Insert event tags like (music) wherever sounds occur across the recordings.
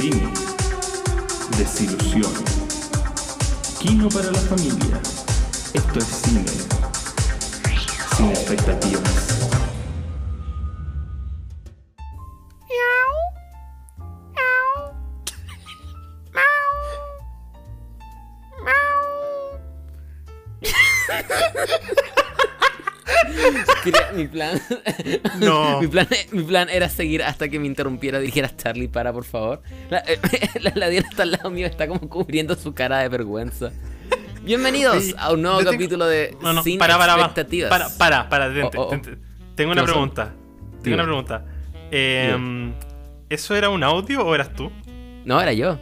cine, desilusión, kino para la familia. Esto es cine, sin expectativas. Mi plan. (laughs) No. mi, plan mi plan era seguir hasta que me interrumpiera. Dijeras, Charlie, para, por favor. La, eh, (laughs) la, la Diana está al lado mío, está como cubriendo su cara de vergüenza. Bienvenidos Sí, a un nuevo yo tengo- capítulo de No, no, Sin para, para, Expectativas. para, para, para, detente, Oh, oh, oh. Tengo ¿Qué una pregunta. Tengo Dime. una pregunta. Eh, ¿Eso era un audio o eras tú? No, era yo.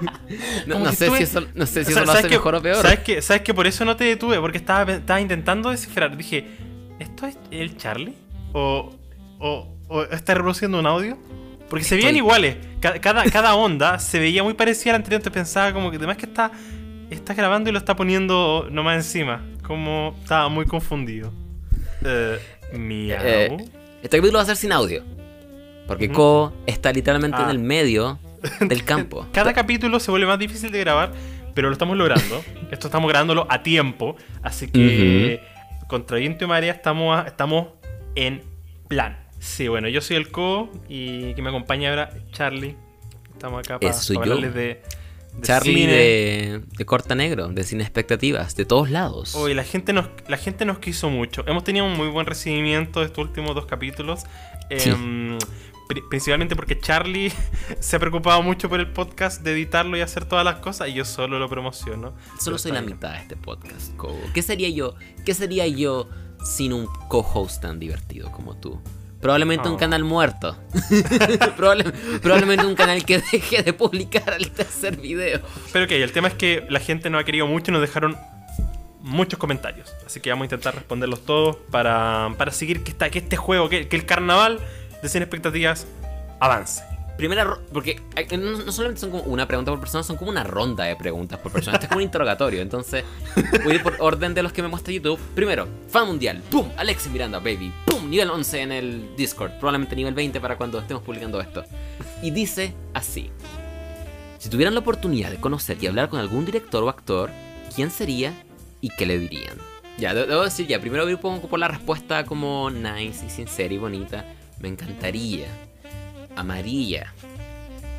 (laughs) no, sé estuve- si eso, no sé si O sea, eso lo hace que, mejor o peor. ¿sabes que, ¿Sabes que por eso no te detuve? Porque estaba, estaba intentando descifrar. Dije, ¿esto es el Charlie? ¿O, o, o está reproduciendo un audio? Porque se veían iguales. Ca- Cada, cada onda se veía muy parecida a la anterior. Entonces pensaba como que además que está, está grabando y lo está poniendo nomás encima. Como estaba muy confundido. Miau. Eh, Este capítulo va a ser sin audio. Porque Ujú. Ko está literalmente Ah. en el medio (laughs) del campo. Cada capítulo se vuelve más difícil de grabar, pero lo estamos logrando. (laughs) Esto estamos grabándolo a tiempo, así que contra viento y marea estamos, a- estamos en plan. Sí, bueno, yo soy el Co y que me acompaña ahora Charlie. Estamos acá para hablarles de, de Charlie cine. de, de Corta Negro, de Sin Expectativas, de todos lados. Oye, la gente, nos, la gente nos quiso mucho. Hemos tenido un muy buen recibimiento de estos últimos dos capítulos. Sí. Em, principalmente porque Charlie (laughs) se ha preocupado mucho por el podcast, de editarlo y hacer todas las cosas, y yo solo lo promociono. Solo soy está la bien. mitad de este podcast, Ko. ¿Qué sería yo? ¿Qué sería yo sin un co-host tan divertido como tú? Probablemente un Oh. canal muerto. (laughs) Probable- probablemente un canal que deje de publicar al tercer video. Pero ok, el tema es que la gente nos ha querido mucho y nos dejaron muchos comentarios. Así que vamos a intentar responderlos todos para, para seguir que, esta- que este juego, que, que el carnaval de Sin Expectativas avance. Primera porque no, solamente son como una pregunta por persona, son como una ronda de preguntas por persona. Este es como un interrogatorio. Entonces, voy a ir por orden de los que me muestra YouTube. Primero, fan mundial. ¡Pum! Alexis Miranda, baby. ¡Pum! Nivel 11 en el Discord. Probablemente nivel 20 para cuando estemos publicando esto. Y dice así. Si tuvieran la oportunidad de conocer y hablar con algún director o actor, ¿quién sería y qué le dirían? Ya, de- debo decir ya, primero voy un poco por la respuesta como nice y sincera y bonita. Me encantaría. Amarilla.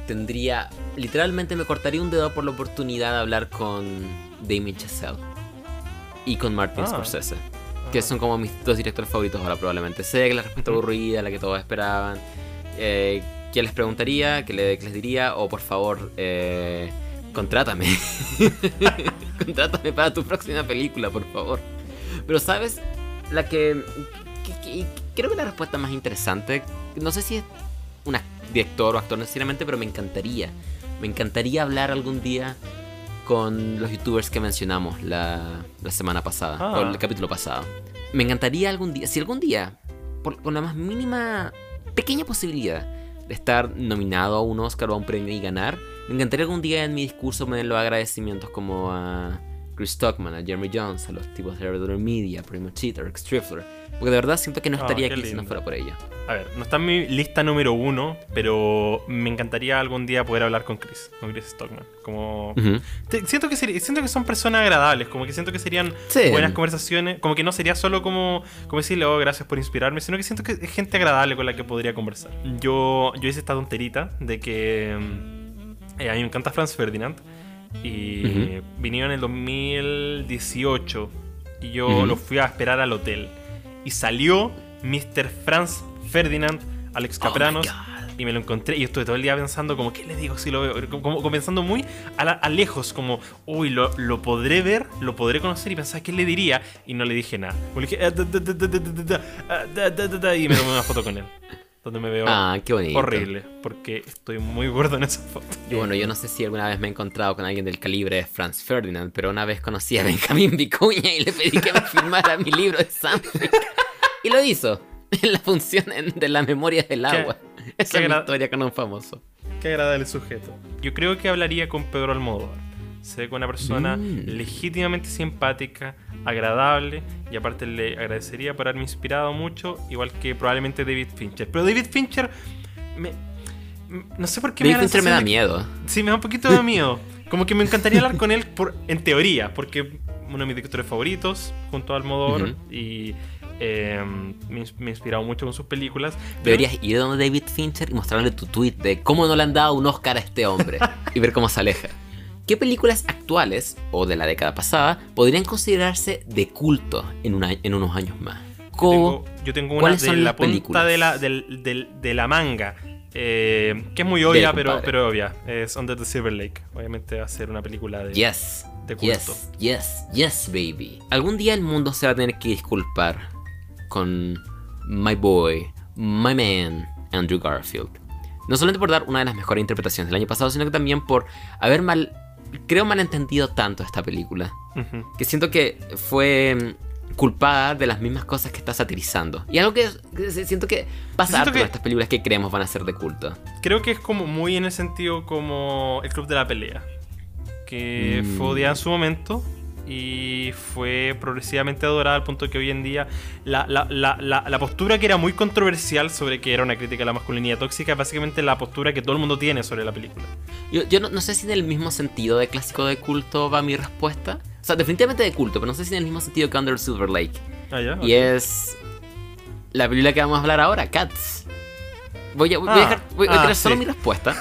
Tendría. Literalmente me cortaría un dedo por la oportunidad de hablar con Damien Chazelle. Y con Martin Ah. Scorsese. Que son como mis dos directores favoritos ahora probablemente. Sé que la respuesta Ujú. aburrida, la que todos esperaban. Eh, ¿Qué les preguntaría? ¿Qué, le- les diría? O por favor, eh, contrátame. (laughs) contrátame para tu próxima película, por favor. Pero sabes, la que, que- que- Creo que la respuesta más interesante, no sé si es un director o actor necesariamente, pero me encantaría. Me encantaría hablar algún día con los youtubers que mencionamos la, la semana pasada, Ah. o el capítulo pasado. Me encantaría algún día, si algún día, por- con la más mínima, pequeña posibilidad de estar nominado a un Oscar o a un premio y ganar, me encantaría algún día en mi discurso poner los agradecimientos como a Chris Stockman, a Jeremy Jones, a los tipos de Hereditary Media, Primo Cheater, X Trifler, porque de verdad siento que no Ah, estaría qué aquí si no lindo. fuera por ella. A ver, no está en mi lista número uno, pero me encantaría algún día poder hablar con Chris, con Chris Stockman. Como Ujú. Te- siento que seri- siento que son personas agradables, como que siento que serían Sí. buenas conversaciones, como que no sería solo como, como decirle, oh, gracias por inspirarme, sino que siento que es gente agradable con la que podría conversar. Yo, yo hice esta tonterita de que mm, eh, a mí me encanta Franz Ferdinand y Ujú. vinieron en el 2018 y yo Ujú. lo fui a esperar al hotel y salió Mr. Franz Ferdinand, Alex Oh Capranos. Y me lo encontré y estuve todo el día pensando como, ¿qué le digo si lo veo? Como, como- pensando muy a, la- a lejos, como, uy, lo, lo podré ver, lo podré conocer y pensaba, ¿qué le diría? Y no le dije nada. Le dije, "Ah, ah, da, da, da, da", y me tomé una foto con él. Donde me veo Ah, qué horrible, porque estoy muy gordo en esa foto. Y bueno, yo no sé si alguna vez me he encontrado con alguien del calibre de Franz Ferdinand, pero una vez conocí a Benjamín Vicuña y le pedí que me (laughs) firmara mi libro de Samfic. Y lo hizo. (laughs) En la función de la memoria del agua. Esa qué es mi historia con un famoso. Qué agradable sujeto. Yo creo que hablaría con Pedro Almodóvar. Se ve con una persona Mm. legítimamente simpática, agradable, y aparte le agradecería por haberme inspirado mucho, igual que probablemente David Fincher. Pero David Fincher me, no sé por qué David me da Fincher me da miedo. Sí, me da un poquito de miedo. Como que me encantaría hablar con él por, en teoría, porque uno de mis directores favoritos, junto a Almodóvar, Ujú. y eh, me, me he inspirado mucho con sus películas. Pero- Deberías ir donde David Fincher y mostrarle tu tweet de cómo no le han dado un Oscar a este hombre (laughs) y ver cómo se aleja. ¿Qué películas actuales o de la década pasada podrían considerarse de culto en, unos años más? Yo tengo, yo tengo una ¿Cuáles de la punta de la, del- de la manga, eh, que es muy obvia, pero, obvia. Es Under the Silver Lake. Obviamente va a ser una película de... Yes. de culto. Yes, yes, yes, baby. Algún día el mundo se va a tener que disculpar con my boy, my man, Andrew Garfield. No solamente por dar una de las mejores interpretaciones del año pasado, sino que también por haber mal, creo malentendido tanto esta película. Que siento que fue mm, culpada de las mismas cosas que está satirizando. Y algo que, que siento que pasa con estas películas que creemos van a ser de culto. Creo que es como muy en el sentido como el Club de la Pelea. Que Mm. fue odiada en su momento y fue progresivamente adorada al punto que hoy en día la, la- la- la- postura que era muy controversial sobre que era una crítica a la masculinidad tóxica es básicamente la postura que todo el mundo tiene sobre la película. Yo, yo no, no sé si en el mismo sentido de clásico de culto va mi respuesta. O sea, definitivamente de culto, pero no sé si en el mismo sentido que Under Silver Lake. Ah, ya, Y ok. es la película que vamos a hablar ahora, Cats. Voy a, voy a Ah, dejar, voy a ah, tirar solo sí. mi respuesta,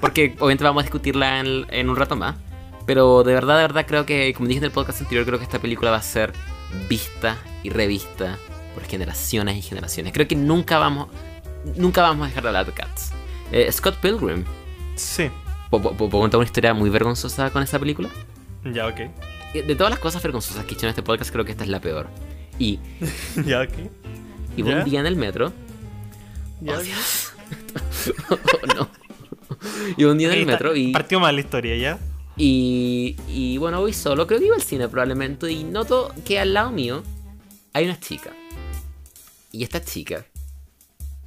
porque obviamente vamos a discutirla en, en un rato más. Pero de verdad, de verdad creo que, como dije en el podcast anterior, creo que esta película va a ser vista y revista por generaciones y generaciones. Creo que nunca vamos, nunca vamos a dejar de hablar de Cats. Eh, Scott Pilgrim, Sí, ¿puedo, puedo contar una historia muy vergonzosa con esa película? ya, ok. Eh, De todas las cosas vergonzosas que he hecho en este podcast, creo que esta es la peor. Y (laughs) ya, ok. iba ¿Ya? un día en el metro. Ya, Oh. Dios. (laughs) oh, no. Iba un día en el metro y, Partió mal la historia, ¿ya? Y, y bueno, voy solo. Creo que iba al cine probablemente. Y noto que al lado mío hay una chica. Y esta chica,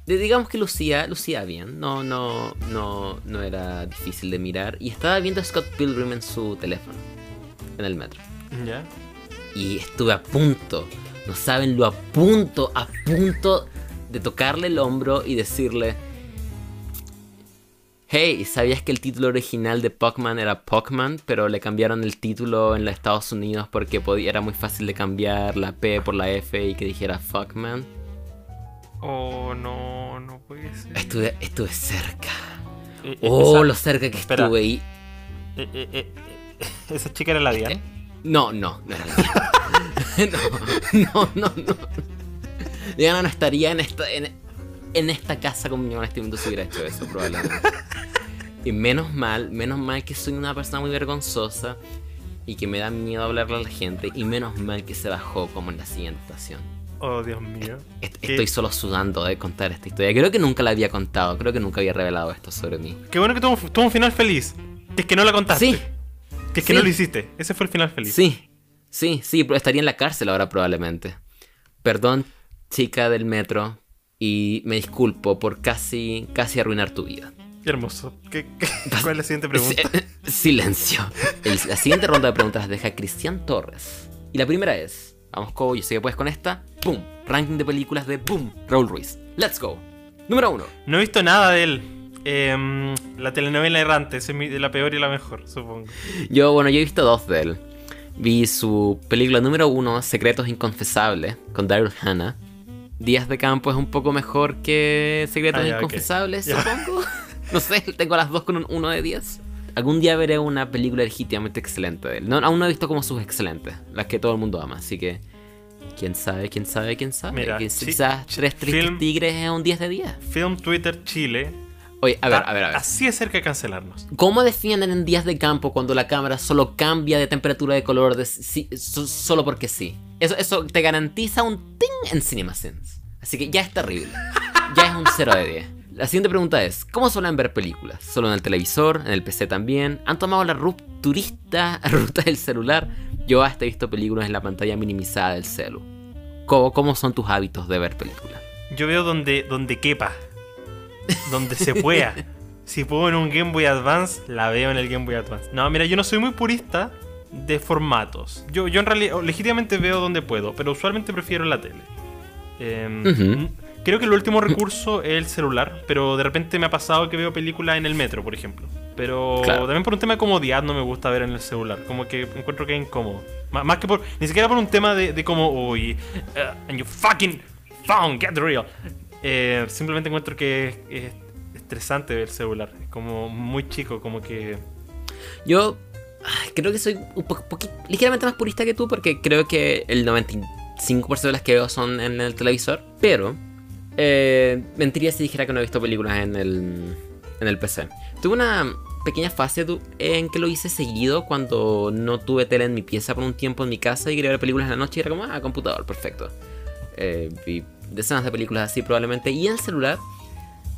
digamos que lucía, lucía bien. No, no, no, no era difícil de mirar. Y estaba viendo a Scott Pilgrim en su teléfono. En el metro. Ya. Y estuve a punto, no saben lo a punto, a punto de tocarle el hombro y decirle, hey, ¿sabías que el título original de Pokémon era Pokémon, pero le cambiaron el título en los Estados Unidos porque podía, era muy fácil de cambiar la P por la F y que dijera Fuckman? Oh, no, no puede ser. Estuve, estuve cerca. Eh, eh, Oh, esa- lo cerca que espera. estuve y... eh, eh, eh, eh, esa chica era la Diane. No, no, no era la (laughs) no, no, no, no. Diana no estaría en esta, en, en esta casa este momento si hubiera hecho eso, probablemente. Y menos mal, menos mal que soy una persona muy vergonzosa y que me da miedo hablarle a la gente. Y menos mal que se bajó como en la siguiente estación. Oh, Dios mío. Est- Qué- Estoy solo sudando de contar esta historia. Creo que nunca la había contado, creo que nunca había revelado esto sobre mí. Qué bueno que tuvo, tuvo un final feliz. Que es que no la contaste. Sí, Que es que no lo hiciste. Ese fue el final feliz. Sí, sí, sí, pero estaría en la cárcel ahora probablemente. Perdón, chica del metro, y me disculpo por casi, casi arruinar tu vida. Qué hermoso. ¿Qué, qué- (laughs) cuál es la siguiente pregunta? Si- (laughs) Silencio. El- la siguiente ronda de preguntas las deja Cristian Torres. Y la primera es, vamos Cobo, yo sé que puedes con esta. ¡Pum! Ranking de películas de Boom, Raúl Ruiz. Let's go. Número uno. No he visto nada de él. Em, la telenovela errante, es mi- la peor y la mejor, supongo. Yo, bueno, yo he visto dos de él. Vi su película número uno, Secretos Inconfesables, con Daryl Hannah. Días de campo es un poco mejor que Secretos Ah, ya. Inconfesables, Ya. supongo. (laughs) no sé, tengo las dos con un 1 de 10. Algún día veré una película legítimamente excelente de él. No, aún no he visto como sus excelentes, las que todo el mundo ama, así que... ¿Quién sabe, quién sabe, quién sabe? Mira, Quizás Tres Tristes Tigres es un 10 de 10. Film Twitter Chile. Oye, a ver, a ver, a ver. Así de cerca de cancelarnos. ¿Cómo defienden en días de campo cuando la cámara solo cambia de temperatura de color de si- so- solo porque sí? Eso, eso te garantiza un ting en CinemaSins. Así que ya es terrible. Ya es un 0 de 10. La siguiente pregunta es, ¿cómo suelen ver películas? ¿Solo en el televisor? ¿En el PC también? ¿Han tomado la rupturista (laughs) ruta del celular? Yo hasta he visto películas en la pantalla minimizada del celu. ¿Cómo, cómo son tus hábitos de ver películas? Yo veo donde, donde quepa. Donde se pueda. Si puedo en un Game Boy Advance, la veo en el Game Boy Advance. No, mira, yo no soy muy purista de formatos. Yo, yo en realidad, legítimamente veo donde puedo, pero usualmente prefiero la tele. Em, creo que el último recurso es el celular, pero de repente me ha pasado que veo películas en el metro, por ejemplo. Pero Claro. también por un tema de comodidad no me gusta ver en el celular. Como que encuentro que es incómodo. M- más que por. Ni siquiera por un tema de, de como. Uy. uh, and you fucking phone, get real. Eh, simplemente encuentro que es, es estresante ver el celular. Es como muy chico, como que. Yo ay, creo que soy un poqui- ligeramente más purista que tú porque creo que el 95% de las que veo son en el televisor, pero eh, mentiría si dijera que no he visto películas en el, en el PC. Tuve una pequeña fase en que lo hice seguido cuando no tuve tele en mi pieza por un tiempo en mi casa y quería ver películas en la noche y era como, ah, computador, perfecto. Eh, decenas de películas así probablemente y en el celular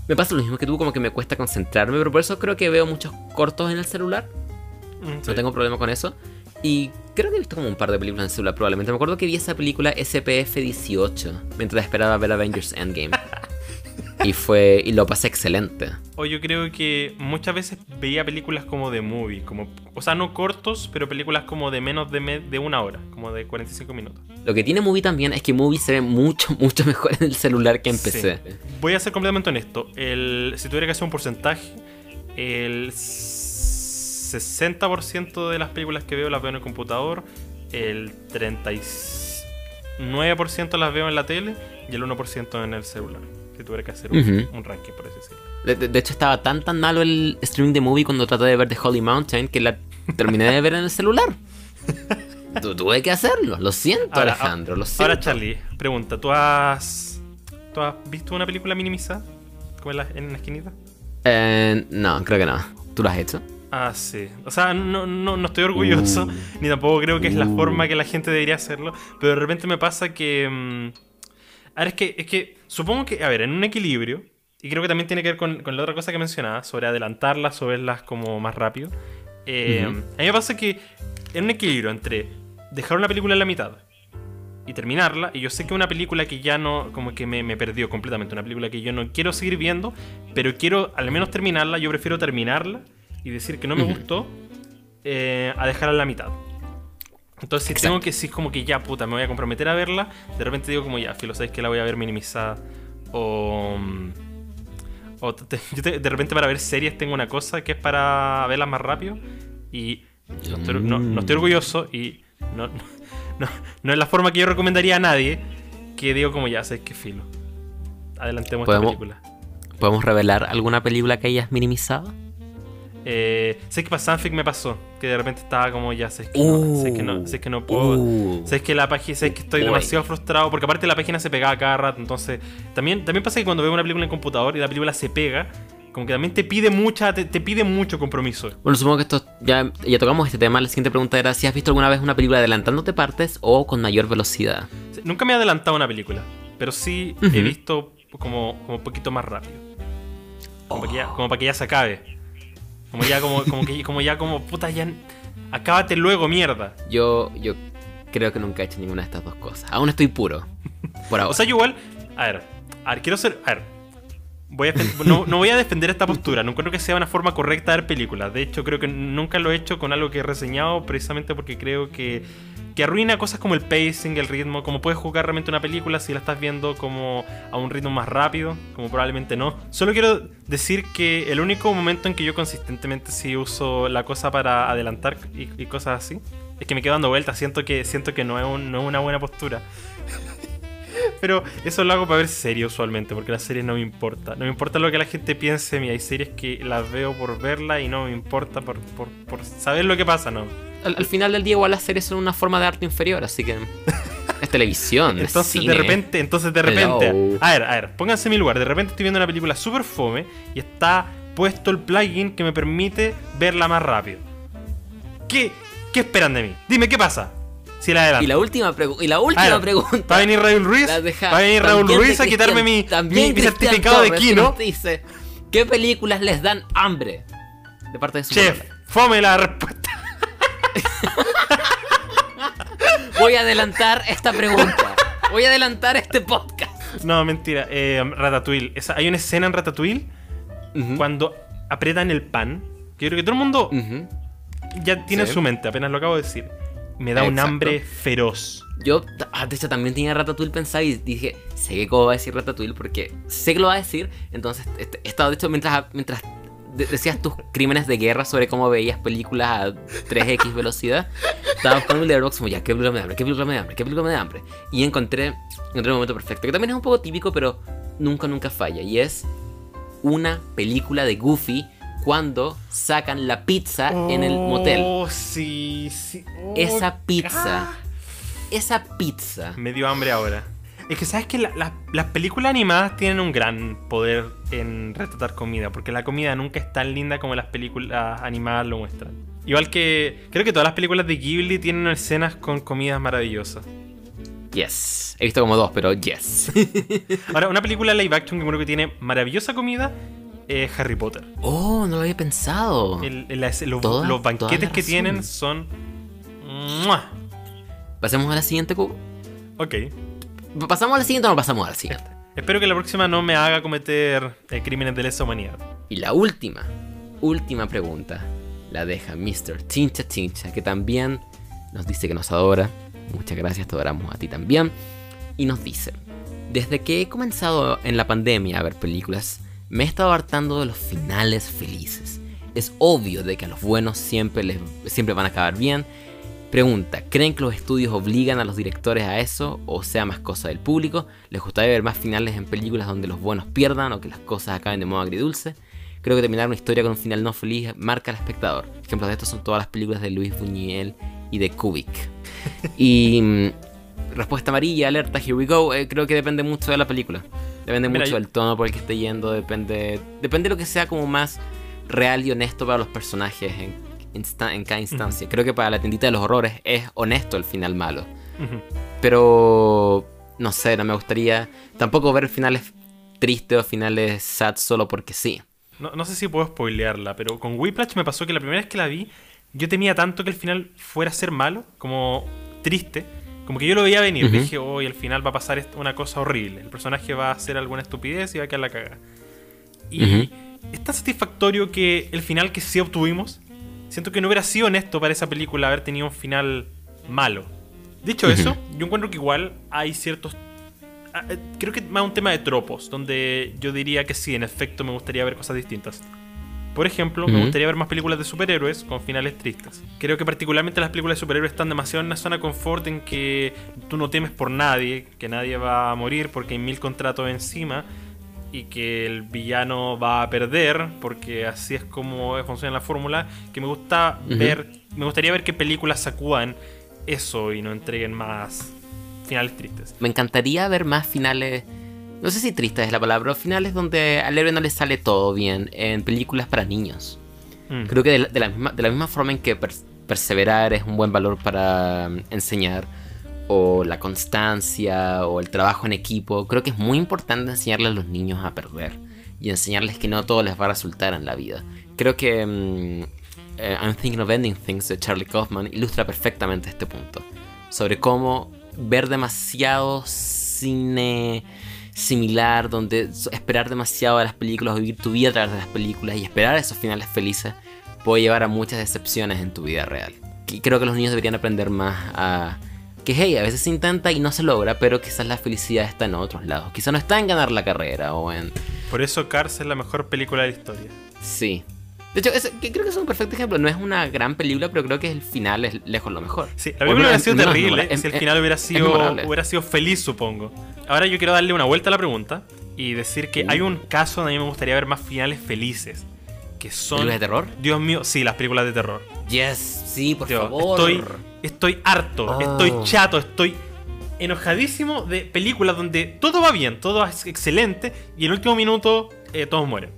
me pasa lo mismo que tú, como que me cuesta concentrarme, pero por eso creo que veo muchos cortos en el celular. mm, sí. No tengo problema con eso. Y creo que he visto como un par de películas en celular probablemente. Me acuerdo que vi esa película SPF 18 mientras esperaba ver Avengers Endgame. (laughs) (laughs) y fue. y lo pasé excelente. O yo creo que muchas veces veía películas como de movie, como, o sea, no cortos, pero películas como de menos de, me- de una hora, como de 45 minutos. Lo que tiene Movie también es que Movie se ve mucho, (laughs) mucho mejor en el celular que en Sí. PC. Voy a ser completamente honesto. El, si tuviera que hacer un porcentaje, el 60% de las películas que veo las veo en el computador, el 39% las veo en la tele y el 1% en el celular. Si tuviera que hacer un, ranking, por así decirlo. De, hecho, estaba tan tan malo el streaming de Movie cuando traté de ver The Holy Mountain que la terminé de ver en el celular. Tu- tuve que hacerlo. Lo siento, Ahora, Alejandro. Lo siento. Ahora, Charlie, pregunta: ¿tú has, ¿tú has visto una película minimizada? Como en la, en la esquinita. Eh, no, creo que no. ¿Tú lo has hecho? Ah, sí. O sea, no, no, no estoy orgulloso, Uh. ni tampoco creo que es la Uh. forma que la gente debería hacerlo, pero de repente me pasa que... mm, a ver, es que, es que supongo que, a ver, en un equilibrio, y creo que también tiene que ver con, con la otra cosa que mencionaba, sobre adelantarlas o verlas como más rápido, eh, Ujú. a mí me pasa que en un equilibrio entre dejar una película en la mitad y terminarla, y yo sé que una película que ya no, como que me, me perdió completamente, una película que yo no quiero seguir viendo, pero quiero al menos terminarla, yo prefiero terminarla y decir que no me gustó eh, a dejarla en la mitad. Entonces si Exacto. tengo que, si es como que ya, puta, me voy a comprometer a verla, de repente digo como ya, filo, sabes que la voy a ver minimizada, o... mm, o te- yo te- de repente para ver series tengo una cosa que es para verlas más rápido y no estoy, no- no estoy orgulloso y no, no, es la forma que yo recomendaría a nadie que digo como ya, sabes que filo. Adelantemos esta película. ¿Podemos revelar alguna película que hayas minimizado? Eh, sé que para Sanfic me pasó, que de repente estaba como ya, sé que no, Uh. sé que no, sé que no puedo. Uh. Sabes que la página, sabes que estoy demasiado frustrado porque aparte la página se pegaba cada rato, entonces también también pasa que cuando veo una película en computador y la película se pega, como que también te pide mucha te, te pide mucho compromiso. Bueno, supongo que esto ya, ya tocamos este tema. La siguiente pregunta era si has visto alguna vez una película adelantándote partes o con mayor velocidad. Nunca me he adelantado a una película, pero sí he Ujú. visto como, como un poquito más rápido. Como, para que ya, Oh. como para que ya se acabe. Como ya, como, como que, como ya, como puta, ya. Acábate luego, mierda. Yo, yo creo que nunca he hecho ninguna de estas dos cosas. Aún estoy puro. Por (laughs) ahora. O sea, yo igual. A ver, a ver, quiero ser. A ver. Voy a no, no voy a defender esta postura. No creo que sea una forma correcta de ver películas. De hecho, creo que nunca lo he hecho con algo que he reseñado, precisamente porque creo que, que arruina cosas como el pacing, el ritmo. Como puedes jugar realmente una película si la estás viendo como a un ritmo más rápido, como probablemente no. Solo quiero decir que el único momento en que yo consistentemente sí uso la cosa para adelantar y, cosas así es que me quedo dando vueltas. Siento que, siento que no es, un- no es una buena postura. Pero eso lo hago para ver series usualmente, porque las series no me importa. No me importa lo que la gente piense de mí. Hay series que las veo por verla y no me importa por, por, por saber lo que pasa, ¿no? al, al final del día, igual las series son una forma de arte inferior, así que. (laughs) Es televisión. es Entonces cine. de repente, entonces de repente. Hello. A ver, a ver, pónganse en mi lugar. De repente estoy viendo una película super fome y está puesto el plugin que me permite verla más rápido. ¿Qué, qué esperan de mí? Dime, ¿qué pasa? Si la adelanto. Y la última, y la última pregunta. Va a venir Raúl Ruiz. Va a venir Raúl Ruiz a quitarme mi, mi- mi certificado de Kino. dice: ¿Qué películas les dan hambre? De parte de su Chef, fome la respuesta. (laughs) Voy a adelantar esta pregunta. Voy a adelantar este podcast. No, mentira. Eh, Ratatouille. Esa- hay una escena en Ratatouille Ujú. cuando aprietan el pan. Que yo creo que todo el mundo Ujú. ya tiene en Sí. su mente, apenas lo acabo de decir. Me da un Exacto. hambre feroz. Yo, ah, de hecho, también tenía Ratatouille pensado y dije, sé que cómo va a decir Ratatouille porque sé que lo va a decir. Entonces, este, he estado, de hecho, mientras, mientras de- decías tus crímenes de guerra sobre cómo veías películas a 3x (laughs) velocidad, estaba en Letterboxd como, ya, ¿qué película me da hambre? ¿Qué película me da hambre? ¿Qué película me da hambre? Y encontré, encontré el momento perfecto, que también es un poco típico, pero nunca, nunca falla. Y es una película de Goofy cuando sacan la pizza en el motel. Oh, sí, sí. Oh, Esa pizza. ah. Esa pizza. Me dio hambre ahora. Es que sabes que la- la- las películas animadas tienen un gran poder en retratar comida, porque la comida nunca es tan linda como las películas animadas lo muestran. Igual que creo que todas las películas de Ghibli tienen escenas con comidas maravillosas. Yes. He visto como dos, pero yes. (laughs) Ahora, una película live action que creo que tiene maravillosa comida es Harry Potter. Oh, no lo había pensado. El- el- las- los, Toda- los toda banquetes que tienen son... ¡Mua! Pasemos a la siguiente, Cubo. Ok. ¿Pasamos a la siguiente o no pasamos a la siguiente? Espero que la próxima no me haga cometer eh, crímenes de lesa humanidad. Y la última, última pregunta, la deja Mr. Chincha Chincha, que también nos dice que nos adora. Muchas gracias, te adoramos a ti también. Y nos dice, desde que he comenzado en la pandemia a ver películas, me he estado hartando de los finales felices. Es obvio de que a los buenos siempre, les, siempre van a acabar bien. Pregunta, ¿creen que los estudios obligan a los directores a eso o sea más cosa del público? ¿Les gustaría ver más finales en películas donde los buenos pierdan o que las cosas acaben de modo agridulce? Creo que terminar una historia con un final no feliz marca al espectador. Ejemplos de esto son todas las películas de Luis Buñuel y de Kubik. (laughs) Y mm, respuesta amarilla, alerta, here we go. eh, creo que depende mucho de la película. Depende Mira, mucho yo- del tono por el que esté yendo. Depende, depende de lo que sea como más real y honesto para los personajes en, insta- en cada instancia. Creo que para la tiendita de los horrores es honesto el final malo. Pero no sé, no me gustaría tampoco ver finales tristes o finales sad solo porque sí. No, no sé si puedo spoilearla, pero con Whiplash me pasó que la primera vez que la vi, yo temía tanto que el final fuera a ser malo, como triste, como que yo lo veía venir. Ujú. Dije, hoy al final va a pasar una cosa horrible. El personaje va a hacer alguna estupidez y va a quedar la caga. Y Ujú. es tan satisfactorio que el final que sí obtuvimos, siento que no hubiera sido honesto para esa película haber tenido un final malo. Dicho Ujú. eso, yo encuentro que igual hay ciertos ah, eh, creo que más un tema de tropos, donde yo diría que sí, en efecto me gustaría ver cosas distintas. Por ejemplo, me gustaría ver más películas de superhéroes con finales tristes. Creo que particularmente las películas de superhéroes están demasiado en una zona de confort en que tú no temes por nadie, que nadie va a morir porque hay mil contratos encima y que el villano va a perder porque así es como funciona la fórmula. Que me gusta ver, me gustaría ver qué películas sacudan eso y no entreguen más finales tristes. Me encantaría ver más finales. No sé si triste es la palabra, pero finales donde al héroe no le sale todo bien en películas para niños. Mm. Creo que de la, de la misma, de la misma forma en que pers- perseverar es un buen valor para mm, enseñar, o la constancia, o el trabajo en equipo, creo que es muy importante enseñarle a los niños a perder y enseñarles que no todo les va a resultar en la vida. Creo que mm, eh, I'm Thinking of Ending Things de Charlie Kaufman ilustra perfectamente este punto. Sobre cómo ver demasiado cine similar, donde esperar demasiado de las películas, vivir tu vida a través de las películas y esperar esos finales felices puede llevar a muchas decepciones en tu vida real. Y creo que los niños deberían aprender más a que hey, a veces se intenta y no se logra, pero quizás la felicidad está en otros lados. Quizás no está en ganar la carrera o en Por eso Cars es la mejor película de la historia. sí. De hecho, es- que creo que es un perfecto ejemplo. No es una gran película, pero creo que el final es lejos lo mejor. Sí, la película hubiera sido terrible si el final hubiera sido, hubiera sido feliz, supongo. Ahora yo quiero darle una vuelta a la pregunta y decir que Uh. hay un caso donde a mí me gustaría ver más finales felices. Que son. ¿Películas de terror? Dios mío, sí, las películas de terror. Yes, sí, por Tío, favor. Estoy, estoy harto, Oh. estoy chato, estoy enojadísimo de películas donde todo va bien, todo es excelente y en el último minuto eh, todos mueren.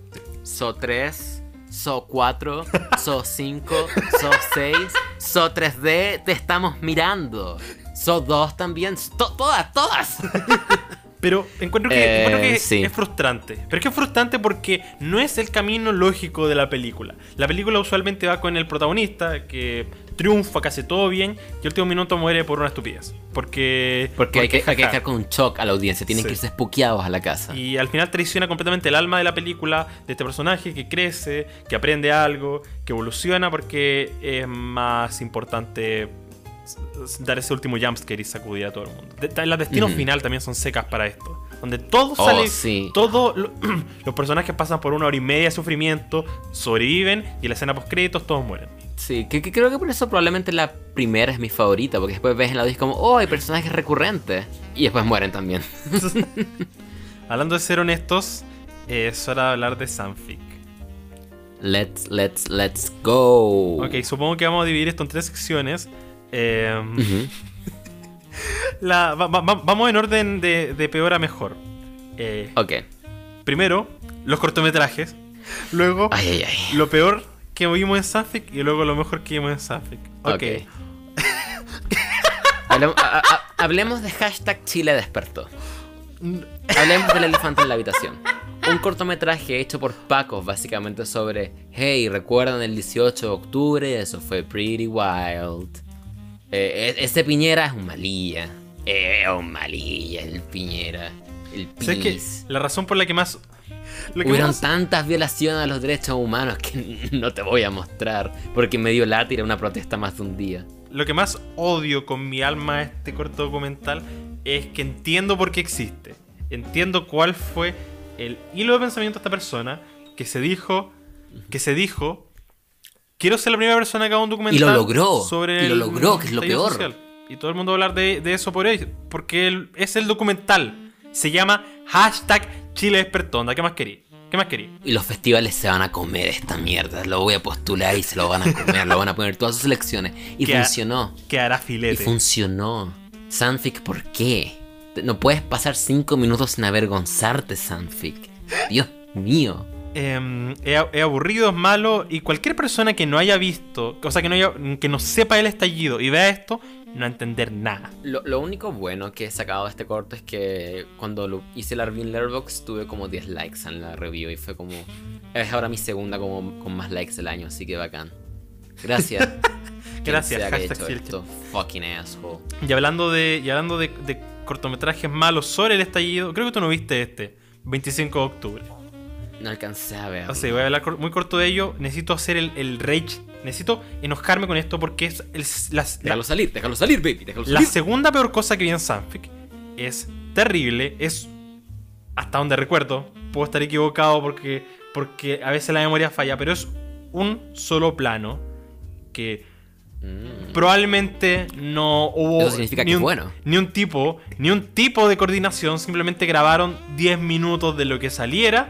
So 3, So 4, So 5, So 6, So 3D, te estamos mirando. So 2 también, to- todas, todas. Pero encuentro que, Eh, encuentro que sí. es frustrante. Pero es que es frustrante porque no es el camino lógico de la película. La película usualmente va con el protagonista que triunfa, que hace todo bien y el último minuto muere por una estupidez. Porque. Porque hay que, hay que dejar con un shock a la audiencia, tienen Sí. que irse espuqueados a la casa. Y al final traiciona completamente el alma de la película, de este personaje que crece, que aprende algo, que evoluciona porque es más importante dar ese último jumpscare y sacudir a todo el mundo. De- las destinos final también son secas para esto. Donde todo Oh, sale. sí. Todo lo- (clears throat) los personajes pasan por una hora y media de sufrimiento, sobreviven y en la escena post créditos todos mueren. Sí, que, que creo que por eso probablemente la primera es mi favorita, porque después ves en la audio y es como, oh, hay personajes recurrentes. Y después mueren también. (laughs) Hablando de ser honestos, eh, es hora de hablar de Sanfic. Let's, let's, let's go. Ok, supongo que vamos a dividir esto en tres secciones. Eh, Ujú. (laughs) la- va- va- va- vamos en orden de, de peor a mejor. Eh, Ok. Primero, los cortometrajes. Luego, Ay, ay, ay. lo peor que vimos en Sanfic. Y luego lo mejor que vimos en Sanfic. Ok. Ok. Hablemos, a- a- hablemos de hashtag Chile despertó. Hablemos del elefante en la habitación. Un cortometraje hecho por Paco, básicamente sobre, hey, ¿recuerdan el 18 de octubre? Eso fue pretty wild. Eh, e- ese Piñera es un malilla. Eh, un malilla, el Piñera. El ¿Sabes qué? pis. La razón por la que más. Lo que Hubieron más- tantas violaciones a los derechos humanos que (laughs) no te voy a mostrar. Porque me dio látira una protesta más de un día. lo que más odio con mi alma este corto documental es que entiendo por qué existe. Entiendo cuál fue el hilo de pensamiento de esta persona que se dijo, que se dijo, quiero ser la primera persona que haga un documental Y lo logró, sobre y lo logró, que es lo peor. social. Y todo el mundo va a hablar de, de eso por él, porque es el documental. Se llama hashtag Chile despertó. Onda, ¿Qué más querí? ¿Qué más querí? Y los festivales se van a comer esta mierda. Lo voy a postular y se lo van a comer. lo van a poner todas sus elecciones. Y funcionó. Que hará Y filete. funcionó. Sanfic, ¿por qué? No puedes pasar cinco minutos sin avergonzarte, Sanfic. Dios mío. Eh, es, aburrido, es malo y cualquier persona que no haya visto, o sea, que no, haya- que no sepa el estallido y vea esto, no va a entender nada. Lo, lo único bueno que he sacado de este corto es que cuando lo hice la review en Letterboxd tuve como 10 likes en la review y fue como... Es ahora mi segunda como con más likes del año, así que bacán. Gracias. (laughs) Gracias, hashtag esto. Fucking asshole. Y hablando de, y hablando de, de cortometrajes malos sobre el estallido, creo que tú no viste este, 25 de octubre. No alcancé a ver. O sea, voy a hablar muy corto de ello. Necesito hacer el, el rage. Necesito enojarme con esto porque es el- las- la, Déjalo salir, déjalo salir, baby. Déjalo la salir. segunda peor cosa que vi en Sanfic. Es terrible, es hasta donde recuerdo. Puedo estar equivocado porque, porque a veces la memoria falla, pero es un solo plano que Mm. probablemente no hubo Eso significa ni, que es un, bueno. ni un tipo ni un tipo de coordinación simplemente grabaron 10 minutos de lo que saliera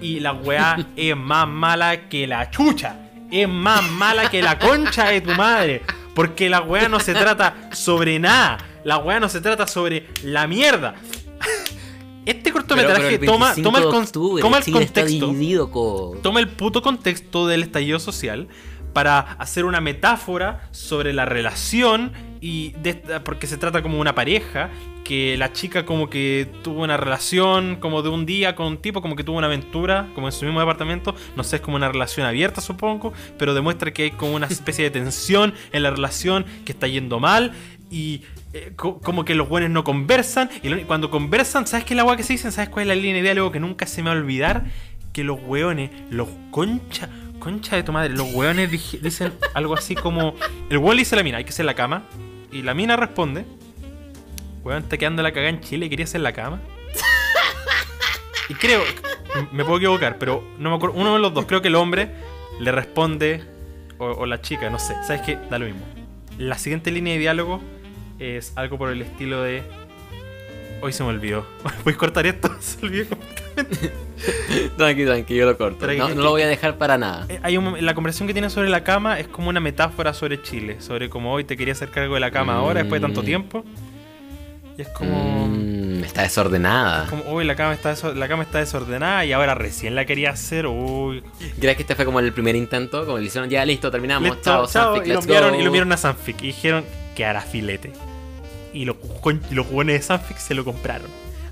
y la weá es más mala que la chucha. Es más mala que la concha de tu madre. Porque la weá no se trata sobre nada. La weá no se trata sobre la mierda. Este cortometraje toma, toma el, con- toma el contexto. dividido, co. toma el puto contexto del estallido social para hacer una metáfora sobre la relación y porque se trata como una pareja que la chica como que tuvo una relación como de un día con un tipo como que tuvo una aventura como en su mismo departamento no sé es como una relación abierta supongo pero demuestra que hay como una especie de tensión en la relación que está yendo mal y eh, co- como que los buenos no conversan y cuando conversan ¿sabes qué es la agua que se dicen? ¿sabes cuál es la línea de diálogo que nunca se me va a olvidar? que los weones, los concha, concha de tu madre, los dij- dicen algo así como. El weón le dice a la mina, hay que hacer la cama. Y la mina responde: Weón, está quedando la cagada en Chile, quería hacer la cama. Y creo, me puedo equivocar, pero no me acuerdo, uno de los dos, creo que el hombre le responde, o, o la chica, no sé, ¿sabes qué? Da lo mismo. La siguiente línea de diálogo es algo por el estilo de. Hoy se me olvidó. (laughs) Voy a cortar esto, (laughs) se olvidó completamente. (laughs) Tranqui, tranqui, yo lo corto. Pero No, no lo voy a dejar para nada. Eh, Hay un- la conversación que tiene sobre la cama es como una metáfora sobre Chile, sobre cómo hoy te quería hacer cargo de la cama ahora después de tanto Mm. tiempo. Y es como, Mm, está desordenada. como hoy la cama está la cama está desordenada y ahora recién la quería hacer. Uy, ¿Crees que este fue como el primer intento? Como le hicieron, ya listo, terminamos. listo, chao, chao, Sanfic, y, lo enviaron, y lo enviaron a Sanfic y dijeron que hará filete. Y los, y los buenos de Sanfic se lo compraron.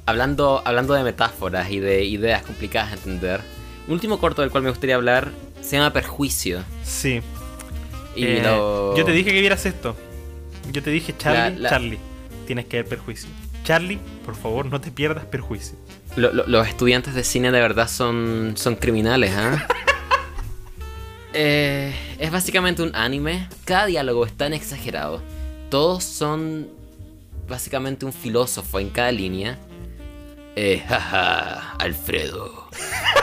Hablando, hablando de metáforas y de ideas complicadas de entender, un último corto del cual me gustaría hablar se llama Perjuicio. Sí. Y Eh, lo- Yo te dije que vieras esto. Yo te dije, Charlie, La- la- Charlie, tienes que ver perjuicio. Charlie, por favor, no te pierdas perjuicio. lo- lo- los estudiantes de cine de verdad son, son criminales, ¿ah? (laughs) Eh, es básicamente un anime. Cada diálogo es tan exagerado, todos son básicamente un filósofo en cada línea. Eh, jaja, Alfredo.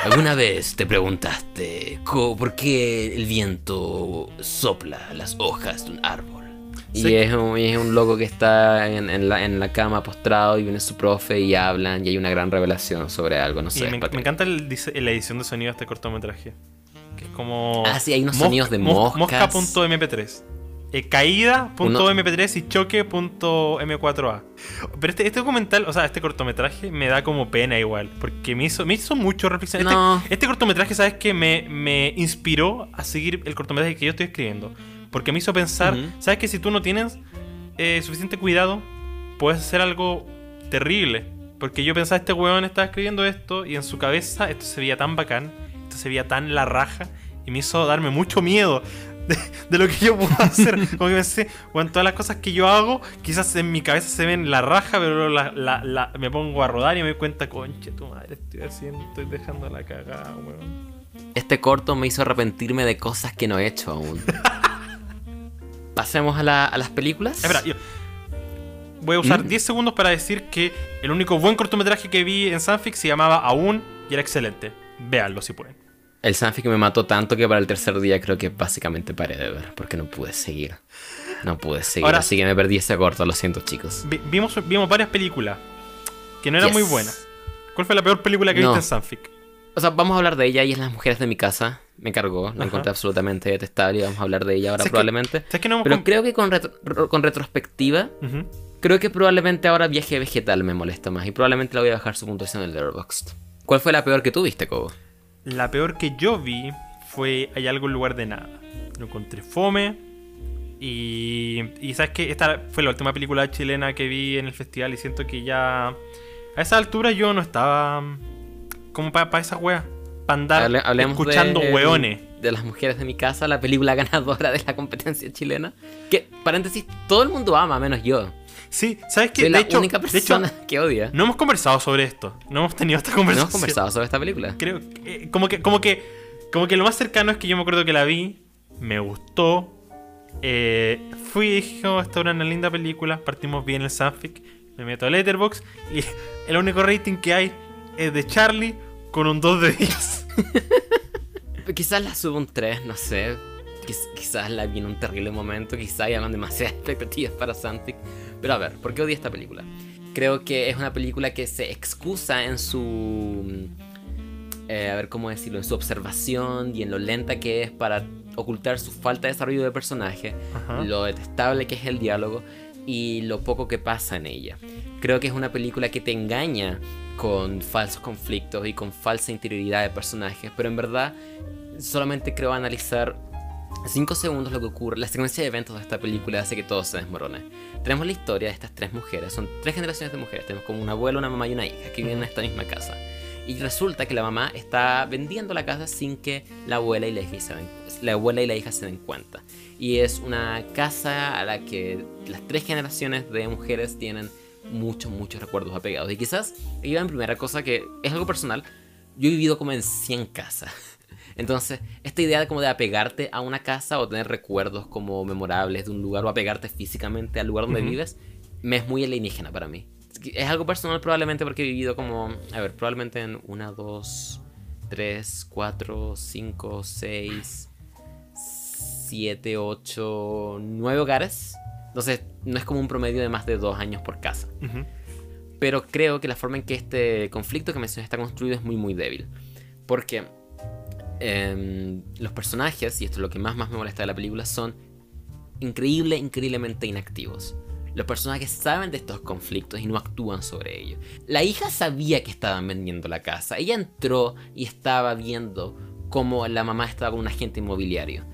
¿Alguna vez te preguntaste por qué el viento sopla las hojas de un árbol? Y Sí. es, un, y es un loco que está en, en la, en la cama postrado y viene su profe y hablan y hay una gran revelación sobre algo, no Y sé. me, me encanta el la edición de sonido de este cortometraje. Que es como. Ah, sí, hay unos mos- sonidos de mos- moscas. Mosca.mp3. Eh, Caída.mp3 y choque.m4a. Pero este, este documental, o sea, este cortometraje me da como pena igual. Porque me hizo, me hizo mucho reflexión. Este- No. Este, cortometraje, ¿sabes qué? Me, me inspiró a seguir el cortometraje que yo estoy escribiendo. Porque me hizo pensar, Ujú. ¿sabes que si tú no tienes eh, suficiente cuidado, puedes hacer algo terrible? Porque yo pensaba, este weón estaba escribiendo esto y en su cabeza esto se veía tan bacán, esto se veía tan la raja y me hizo darme mucho miedo de, de lo que yo puedo hacer. (laughs) Como que pensé, bueno, todas las cosas que yo hago, quizás en mi cabeza se ven la raja, pero la- la- la- me pongo a rodar y me doy cuenta, conche, tu madre, estoy haciendo, estoy dejando la cagada, weón. Este corto me hizo arrepentirme de cosas que no he hecho aún. (laughs) Pasemos a, la- a las películas. Espera, yo voy a usar Mm. 10 segundos para decir que el único buen cortometraje que vi en Sanfic se llamaba Aún y era excelente. Véanlo si pueden. El fanfic me mató tanto que para el tercer día creo que básicamente paré de ver porque no pude seguir. No pude seguir, Ahora- así que me perdí ese corto, lo siento chicos. Vi- vimos, vimos varias películas que no eran Yes. muy buenas. ¿Cuál fue la peor película que No. viste en Sanfic? O sea, vamos a hablar de ella y es Las Mujeres de mi casa. Me cargó, la Ajá. encontré absolutamente detestable y vamos a hablar de ella ahora ¿Sabes que- probablemente. ¿Sabes que no hemos Pero creo que con, retro- con retrospectiva, creo que probablemente ahora Viaje Vegetal me molesta más y probablemente le voy a bajar su puntuación en el Letterboxd. ¿Cuál fue la peor que tuviste, Cobo? La peor que yo vi fue Hay algo en lugar de nada. Lo encontré fome. Y, y sabes que esta fue la última película chilena que vi en el festival y siento que ya a esa altura yo no estaba como para esa wea. Para andar Hable- escuchando de, weones. De las mujeres de mi casa, la película (laughs) ganadora de la competencia chilena. Que, paréntesis, todo el mundo ama, menos yo. Sí, ¿sabes qué? Soy la de, hecho, única de hecho, persona (laughs) que odia. no hemos conversado sobre esto. No hemos tenido esta No conversación. hemos conversado sobre esta película. Creo que, como que, como que, como que lo más cercano es que yo me acuerdo que la vi, me gustó, eh, fui y dije, oh, esta una linda película, partimos bien el Sanfic, me meto a Letterboxd y (laughs) el único rating que hay es de Charlie con un 2 de 10. (laughs) Quizás la subo un 3, no sé. Quiz- quizás la vi en un terrible momento. Quizás hayan demasiadas expectativas para Santic. Pero a ver, ¿por qué odié esta película? Creo que es una película que se excusa en su. eh, a ver cómo decirlo, en su observación y en lo lenta que es para ocultar su falta de desarrollo de personaje, Ajá. lo detestable que es el diálogo y lo poco que pasa en ella. Creo que es una película que te engaña con falsos conflictos y con falsa interioridad de personajes, pero en verdad solamente creo analizar 5 segundos lo que ocurre, la secuencia de eventos de esta película hace que todo se desmorone. Tenemos la historia de estas tres mujeres, son tres generaciones de mujeres, tenemos como una abuela, una mamá y una hija que viven en esta misma casa. Y resulta que la mamá está vendiendo la casa sin que la abuela y la hija se den, la abuela y la hija se den cuenta. Y es una casa a la que las tres generaciones de mujeres tienen muchos, muchos recuerdos apegados. Y quizás iba en primera cosa que es algo personal. Yo he vivido como en 100 casas. (laughs) Entonces, esta idea de como de apegarte a una casa o tener recuerdos como memorables de un lugar o apegarte físicamente al lugar donde vives, me es muy alienígena para mí. Es algo personal probablemente porque he vivido como, a ver, probablemente en una, dos, tres, cuatro, cinco, seis, siete, ocho, nueve hogares. Entonces, no es como un promedio de más de dos años por casa. Pero creo que la forma en que este conflicto que mencioné está construido es muy, muy débil. Porque em, los personajes, y esto es lo que más, más me molesta de la película, son increíble, increíblemente inactivos. Los personajes saben de estos conflictos y no actúan sobre ellos. La hija sabía que estaban vendiendo la casa. Ella entró y estaba viendo cómo la mamá estaba con un agente inmobiliario.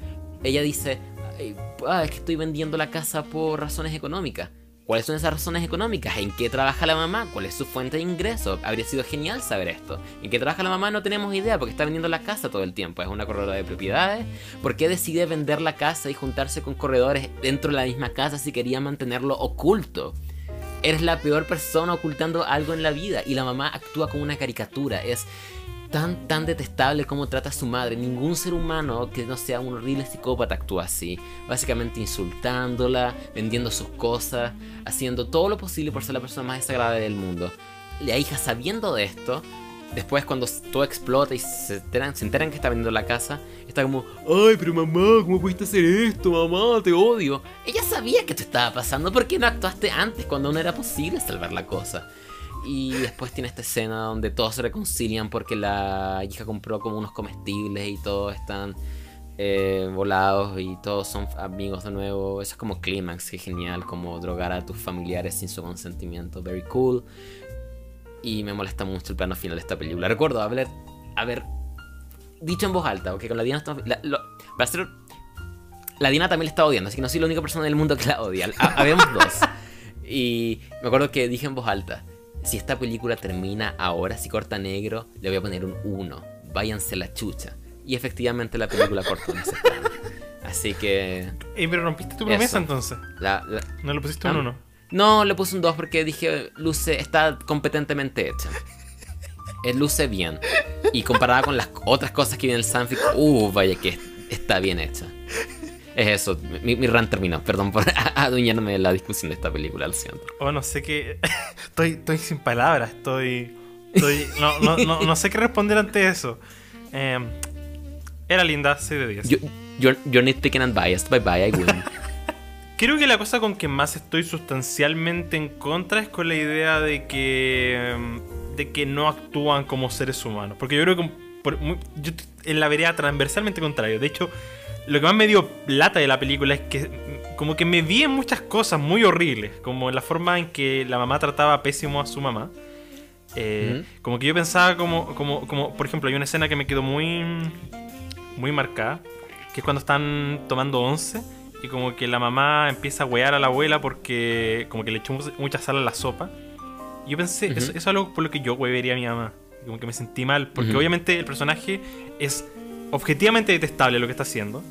Ella dice, "Ay, ah, es que estoy vendiendo la casa por razones económicas. ¿Cuáles son esas razones económicas? ¿En qué trabaja la mamá? ¿Cuál es su fuente de ingreso? Habría sido genial saber esto. ¿En qué trabaja la mamá? No tenemos idea porque está vendiendo la casa todo el tiempo. Es una corredora de propiedades. ¿Por qué decide vender la casa y juntarse con corredores dentro de la misma casa si quería mantenerlo oculto? Eres la peor persona ocultando algo en la vida y la mamá actúa como una caricatura. Es tan, tan detestable como trata a su madre. Ningún ser humano que no sea un horrible psicópata actúa así. Básicamente insultándola, vendiendo sus cosas, haciendo todo lo posible por ser la persona más desagradable del mundo. La hija, sabiendo de esto, después cuando todo explota y se enteran, que está vendiendo la casa, está como, ay, pero mamá, ¿cómo pudiste hacer esto, mamá? Te odio. Ella sabía que esto estaba pasando, ¿por qué no actuaste antes cuando no era posible salvar la cosa? Y después tiene esta escena donde todos se reconcilian porque la hija compró como unos comestibles y todos están eh, volados y todos son amigos de nuevo. Eso es como clímax, que genial, como drogar a tus familiares sin su consentimiento. Very cool. Y me molesta mucho el plano final de esta película. Recuerdo haber, haber dicho en voz alta, porque con la Diana estamos- la, lo- para ser- la Diana también la está odiando, así que no soy la única persona del mundo que la odia. Ha- Habemos dos. (laughs) Y me acuerdo que dije en voz alta, si esta película termina ahora, si corta negro, le voy a poner un 1. Váyanse la chucha. Y efectivamente la película en ese plano. Así que... Eh, pero rompiste tu promesa Eso. entonces. La, la- No le pusiste un ¿Ah? uno. No, le puse un 2 porque dije, luce, está competentemente hecha. Eh, luce bien. Y comparada con las otras cosas que viene el fanfic, uh, vaya que está bien hecha. Es eso, mi, mi rant terminó. Perdón por (laughs) adueñarme de la discusión de esta película, lo siento. Oh, no sé qué. (laughs) estoy, estoy sin palabras. Estoy. estoy no, no, no, no sé qué responder ante eso. Eh, era linda, 6 de 10. You, you're, you're nitpicking and biased. Bye bye, I win. (laughs) Creo que la cosa con que más estoy sustancialmente en contra es con la idea de que. mm, de que no actúan como seres humanos. Porque yo creo que. por muy- yo t- en la vereda transversalmente contrario. De hecho, lo que más me dio plata de la película es que. como que me vi en muchas cosas muy horribles. Como en la forma en que la mamá trataba pésimo a su mamá. Eh, Como que yo pensaba como, como, como, por ejemplo, hay una escena que me quedó muy, muy marcada, que es cuando están tomando once y como que la mamá empieza a wear a la abuela porque como que le echó mu- mucha sal a la sopa. Yo pensé, eso, eso es algo por lo que yo huevería a mi mamá. Como que me sentí mal, porque obviamente el personaje es objetivamente detestable lo que está haciendo.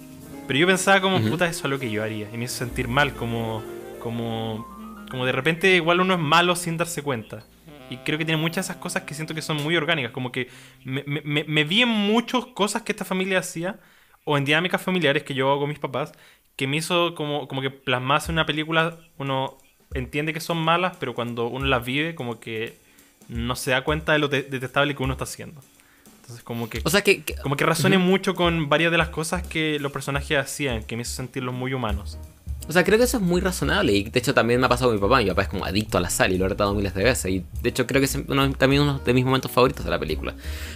Pero yo pensaba como, Ujú. puta, eso es lo que yo haría. Y me hizo sentir mal, como, como, como de repente igual uno es malo sin darse cuenta. Y creo que tiene muchas de esas cosas que siento que son muy orgánicas. Como que me, me- me- vi en muchas cosas que esta familia hacía, o en dinámicas familiares que yo hago con mis papás, que me hizo como, como que plasmarse en una película, uno entiende que son malas, pero cuando uno las vive, como que no se da cuenta de lo de- detestable que uno está haciendo. Entonces, como que, O sea que... que- como que razoné mucho con varias de las cosas que los personajes hacían, que me hizo sentirlos muy humanos. O sea, creo que eso es muy razonable. Y de hecho también me ha pasado con mi papá. Mi papá es como adicto a la sal y lo he tratado miles de veces. Y de hecho creo que es uno, también uno de mis momentos favoritos de la película.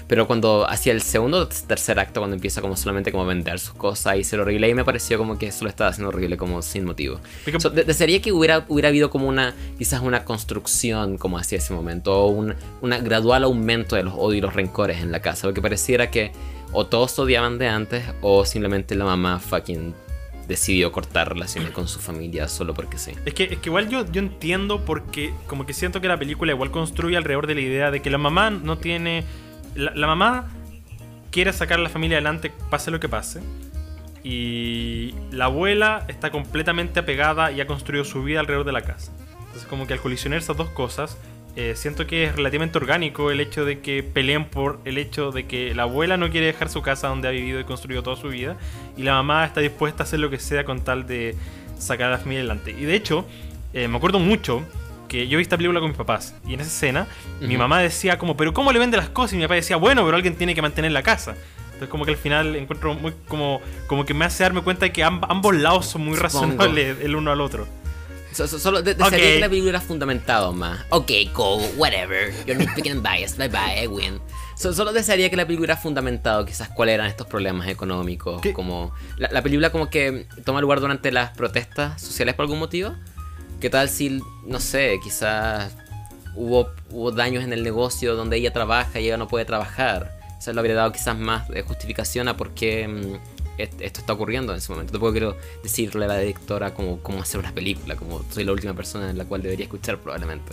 Pero cuando hacia el segundo o tercer acto, cuando empieza como solamente como a vender sus cosas y ser horrible, ahí me pareció como que eso lo estaba haciendo horrible como sin motivo. So, de- desearía que hubiera, hubiera habido como una, quizás una construcción como hacia ese momento. O un una gradual aumento de los odios y los rencores en la casa. Porque pareciera que o todos odiaban de antes o simplemente la mamá fucking decidió cortar relaciones con su familia solo porque sí. Es que, es que igual yo, yo entiendo porque como que siento que la película igual construye alrededor de la idea de que la mamá no tiene... La, la mamá quiere sacar a la familia adelante pase lo que pase. Y la abuela está completamente apegada y ha construido su vida alrededor de la casa. Entonces como que al colisionar esas dos cosas, eh, siento que es relativamente orgánico el hecho de que peleen por el hecho de que la abuela no quiere dejar su casa donde ha vivido y construido toda su vida. Y la mamá está dispuesta a hacer lo que sea con tal de sacar a la familia adelante. Y de hecho, eh, me acuerdo mucho que yo vi esta película con mis papás. Y en esa escena, mi Ujú. mamá decía como, pero ¿cómo le vende las cosas? Y mi papá decía, bueno, pero alguien tiene que mantener la casa. Entonces como que al final encuentro muy como, como que me hace darme cuenta de que amb- ambos lados son muy Supongo. razonables el uno al otro. So- so- solo de- desearía Ok. que la película fundamentado más. Ok, cool, whatever. You're nitpicking and biased. Bye bye, I win. So- solo desearía que la película hubiera fundamentado quizás cuáles eran estos problemas económicos. ¿Qué? Como la, la película como que toma lugar durante las protestas sociales por algún motivo. ¿Qué tal si, no sé, quizás hubo, hubo daños en el negocio donde ella trabaja y ella no puede trabajar? O sea, le habría dado quizás más de justificación a por qué mm, esto está ocurriendo en ese momento. Tampoco quiero decirle a la directora cómo, cómo hacer una película, como soy la última persona en la cual debería escuchar probablemente.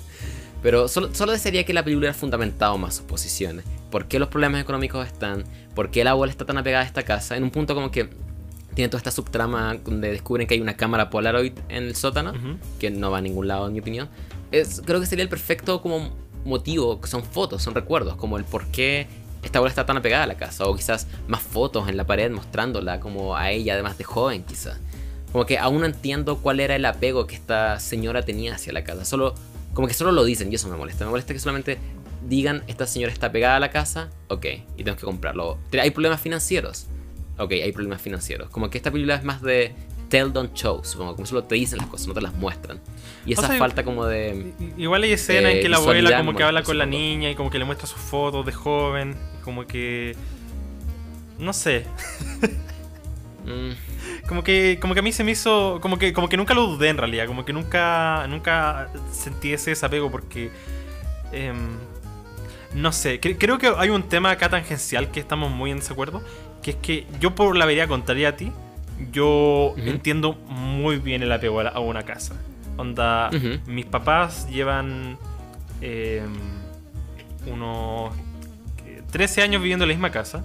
Pero solo, solo desearía que la película fundamentado más sus posiciones. ¿Por qué los problemas económicos están? ¿Por qué la abuela está tan apegada a esta casa? En un punto como que tiene toda esta subtrama donde descubren que hay una cámara Polaroid en el sótano, Ujú. que no va a ningún lado en mi opinión. Es, creo que sería el perfecto como motivo, son fotos, son recuerdos, como el por qué esta abuela está tan apegada a la casa, o quizás más fotos en la pared mostrándola como a ella, además de joven, quizás. Como que aún no entiendo cuál era el apego que esta señora tenía hacia la casa. Solo, como que solo lo dicen y eso me molesta. Me molesta que solamente digan, esta señora está pegada a la casa, ok, y tengo que comprarlo. Hay problemas financieros, ok, hay problemas financieros. Como que esta película es más de tell, don't show, supongo, como solo te dicen las cosas, no te las muestran. Y esa O sea, falta como de... Igual hay escena eh, en que la abuela como que habla con la niña y como que le muestra sus fotos de joven. Como que. No sé. mm, Como que, como que a mí se me hizo. Como que, como que nunca lo dudé en realidad. Como que nunca. Nunca sentí ese desapego porque. em, no sé. cre- creo que hay un tema acá tangencial que estamos muy en desacuerdo. Que es que yo por la vereda contraria a ti. Yo entiendo muy bien el apego a, una casa. Onda. Mis papás llevan. em, unos. eh, 13 años viviendo en la misma casa.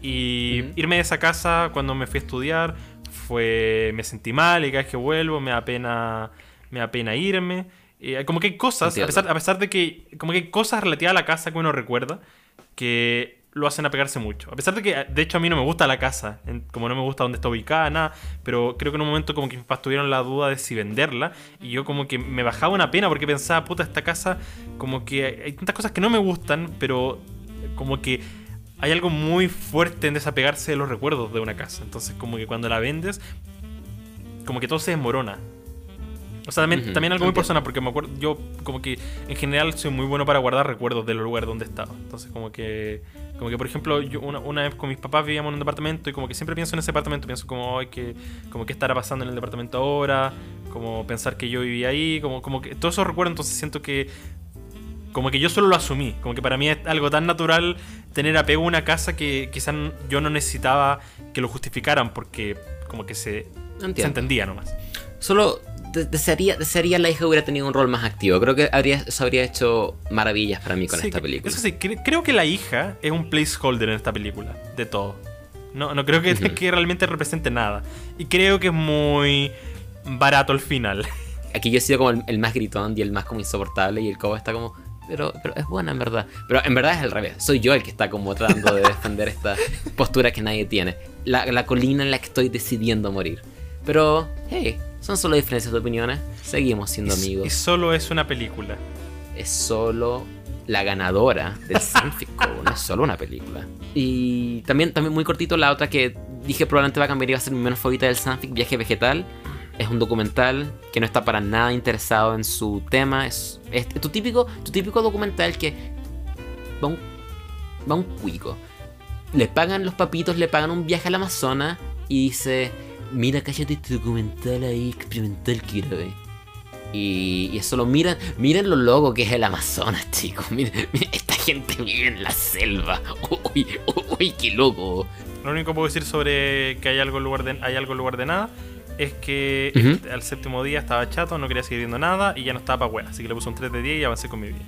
Y irme de esa casa cuando me fui a estudiar fue. Me sentí mal y cada vez que vuelvo me da pena. Me da pena irme. Eh, como que hay cosas, a pesar, a pesar de que. Como que hay cosas relativas a la casa que uno recuerda que lo hacen apegarse mucho. A pesar de que, de hecho, a mí no me gusta la casa, como no me gusta dónde está ubicada, nada, pero creo que en un momento como que mis papás tuvieron la duda de si venderla y yo como que me bajaba una pena porque pensaba, puta, esta casa, como que hay tantas cosas que no me gustan, pero como que hay algo muy fuerte en desapegarse de los recuerdos de una casa. Entonces como que cuando la vendes, como que todo se desmorona. O sea, también, Ujú, también algo muy personal, porque me acuerdo, yo como que en general soy muy bueno para guardar recuerdos del lugar donde he estado. Entonces como que, como que por ejemplo, yo una, una vez con mis papás vivíamos en un departamento y como que siempre pienso en ese departamento, pienso como, ay, que, como qué estará pasando en el departamento ahora, como pensar que yo vivía ahí, como, como que todos esos recuerdos, entonces siento que como que yo solo lo asumí, como que para mí es algo tan natural tener apego a una casa que quizás yo no necesitaba que lo justificaran porque como que se, se entendía nomás. Solo desearía, desearía la hija hubiera tenido un rol más activo. Creo que habría, eso habría hecho maravillas para mí con Sí, esta película. Eso sí, cre- creo que la hija es un placeholder en esta película, de todo. No, no creo que, Ujú. (laughs) que realmente represente nada. Y creo que es muy barato al final. (laughs) Aquí yo he sido como el, el más gritón y el más como insoportable y el cobo está como... Pero, pero es buena en verdad. Pero en verdad es al revés. Soy yo el que está como tratando de defender esta (laughs) postura que nadie tiene. La, la colina en la que estoy decidiendo morir. Pero, hey, son solo diferencias de opiniones. Seguimos siendo Y, y amigos. solo es una película. es solo la ganadora del (laughs) Sanfic Cobo, no es solo una película. Y también, también muy cortito, la otra que dije probablemente va a cambiar y va a ser mi menos favorita del Sanfic, Viaje Vegetal. Es un documental que no está para nada interesado en su tema. Es, es tu, típico, tu típico documental que va un, va un cuico. Le pagan los papitos, le pagan un viaje al Amazonas y dice, mira, cállate este documental ahí experimental que grabé. Y, y eso lo miran, miren lo loco que es el Amazonas, (laughs) chicos. Miren, miren, esta gente vive en la selva. Uy, uy, qué loco. Lo único que puedo decir sobre que hay algo en lugar de, hay algo en lugar de nada es que este- al séptimo día estaba chato, no quería seguir viendo nada y ya no estaba para weá. Así que le puse un 3 de 10 y avancé con mi vida.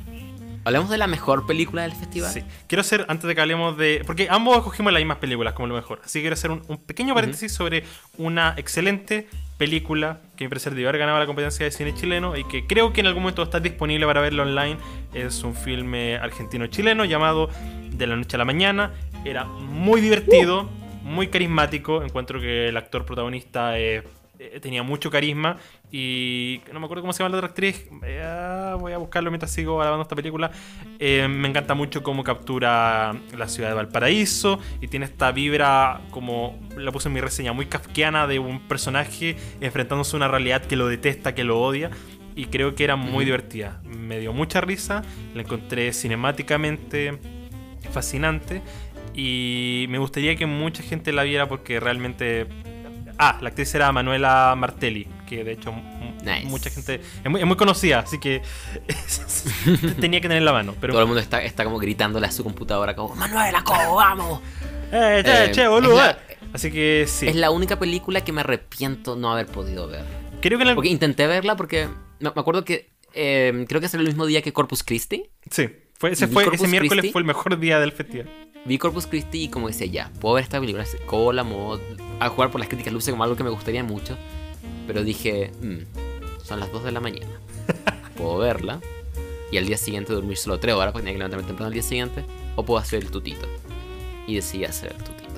Hablamos de la mejor película del festival. Sí. Quiero hacer, antes de que hablemos de. Porque ambos escogimos las mismas películas como lo mejor. Así que quiero hacer un, un pequeño paréntesis sobre una excelente película que me parece de haber ganado la competencia de cine chileno y que creo que en algún momento está disponible para verlo online. Es un filme argentino-chileno llamado De la noche a la mañana. Era muy divertido, muy carismático. Encuentro que el actor protagonista eh, eh, tenía mucho carisma y no me acuerdo cómo se llama la otra actriz. Eh, voy a buscarlo mientras sigo grabando esta película. Eh, me encanta mucho cómo captura la ciudad de Valparaíso y tiene esta vibra, como la puse en mi reseña, muy kafkiana de un personaje enfrentándose a una realidad que lo detesta, que lo odia. Y creo que era muy divertida. Me dio mucha risa, la encontré cinemáticamente fascinante y me gustaría que mucha gente la viera porque realmente... Ah, la actriz era Manuela Martelli, que de hecho Nice. mucha gente... Es muy, es muy conocida, así que (laughs) tenía que tener en la mano. Pero Todo el mundo está, está como gritándole a su computadora como Manuela, ¿cómo vamos? (laughs) Eh, che, Eh, che, boludo. la- eh. Así que sí. Es la única película que me arrepiento no haber podido ver. Creo que el- Porque intenté verla porque me me acuerdo que eh, creo que es el mismo día que Corpus Christi. Sí. Fue, ese, ¿Vi fue, ese miércoles Christi? fue el mejor día del festival. Vi Corpus Christi y como decía, ya, puedo ver esta película, cola, modo, a jugar por las críticas luce como algo que me gustaría mucho. Pero dije, "Mm, son las 2 de la mañana. (laughs) Puedo verla. y al día siguiente dormir solo 3 horas porque tenía que levantarme temprano al día siguiente, o puedo hacer el tutito. Y decidí hacer el tutito.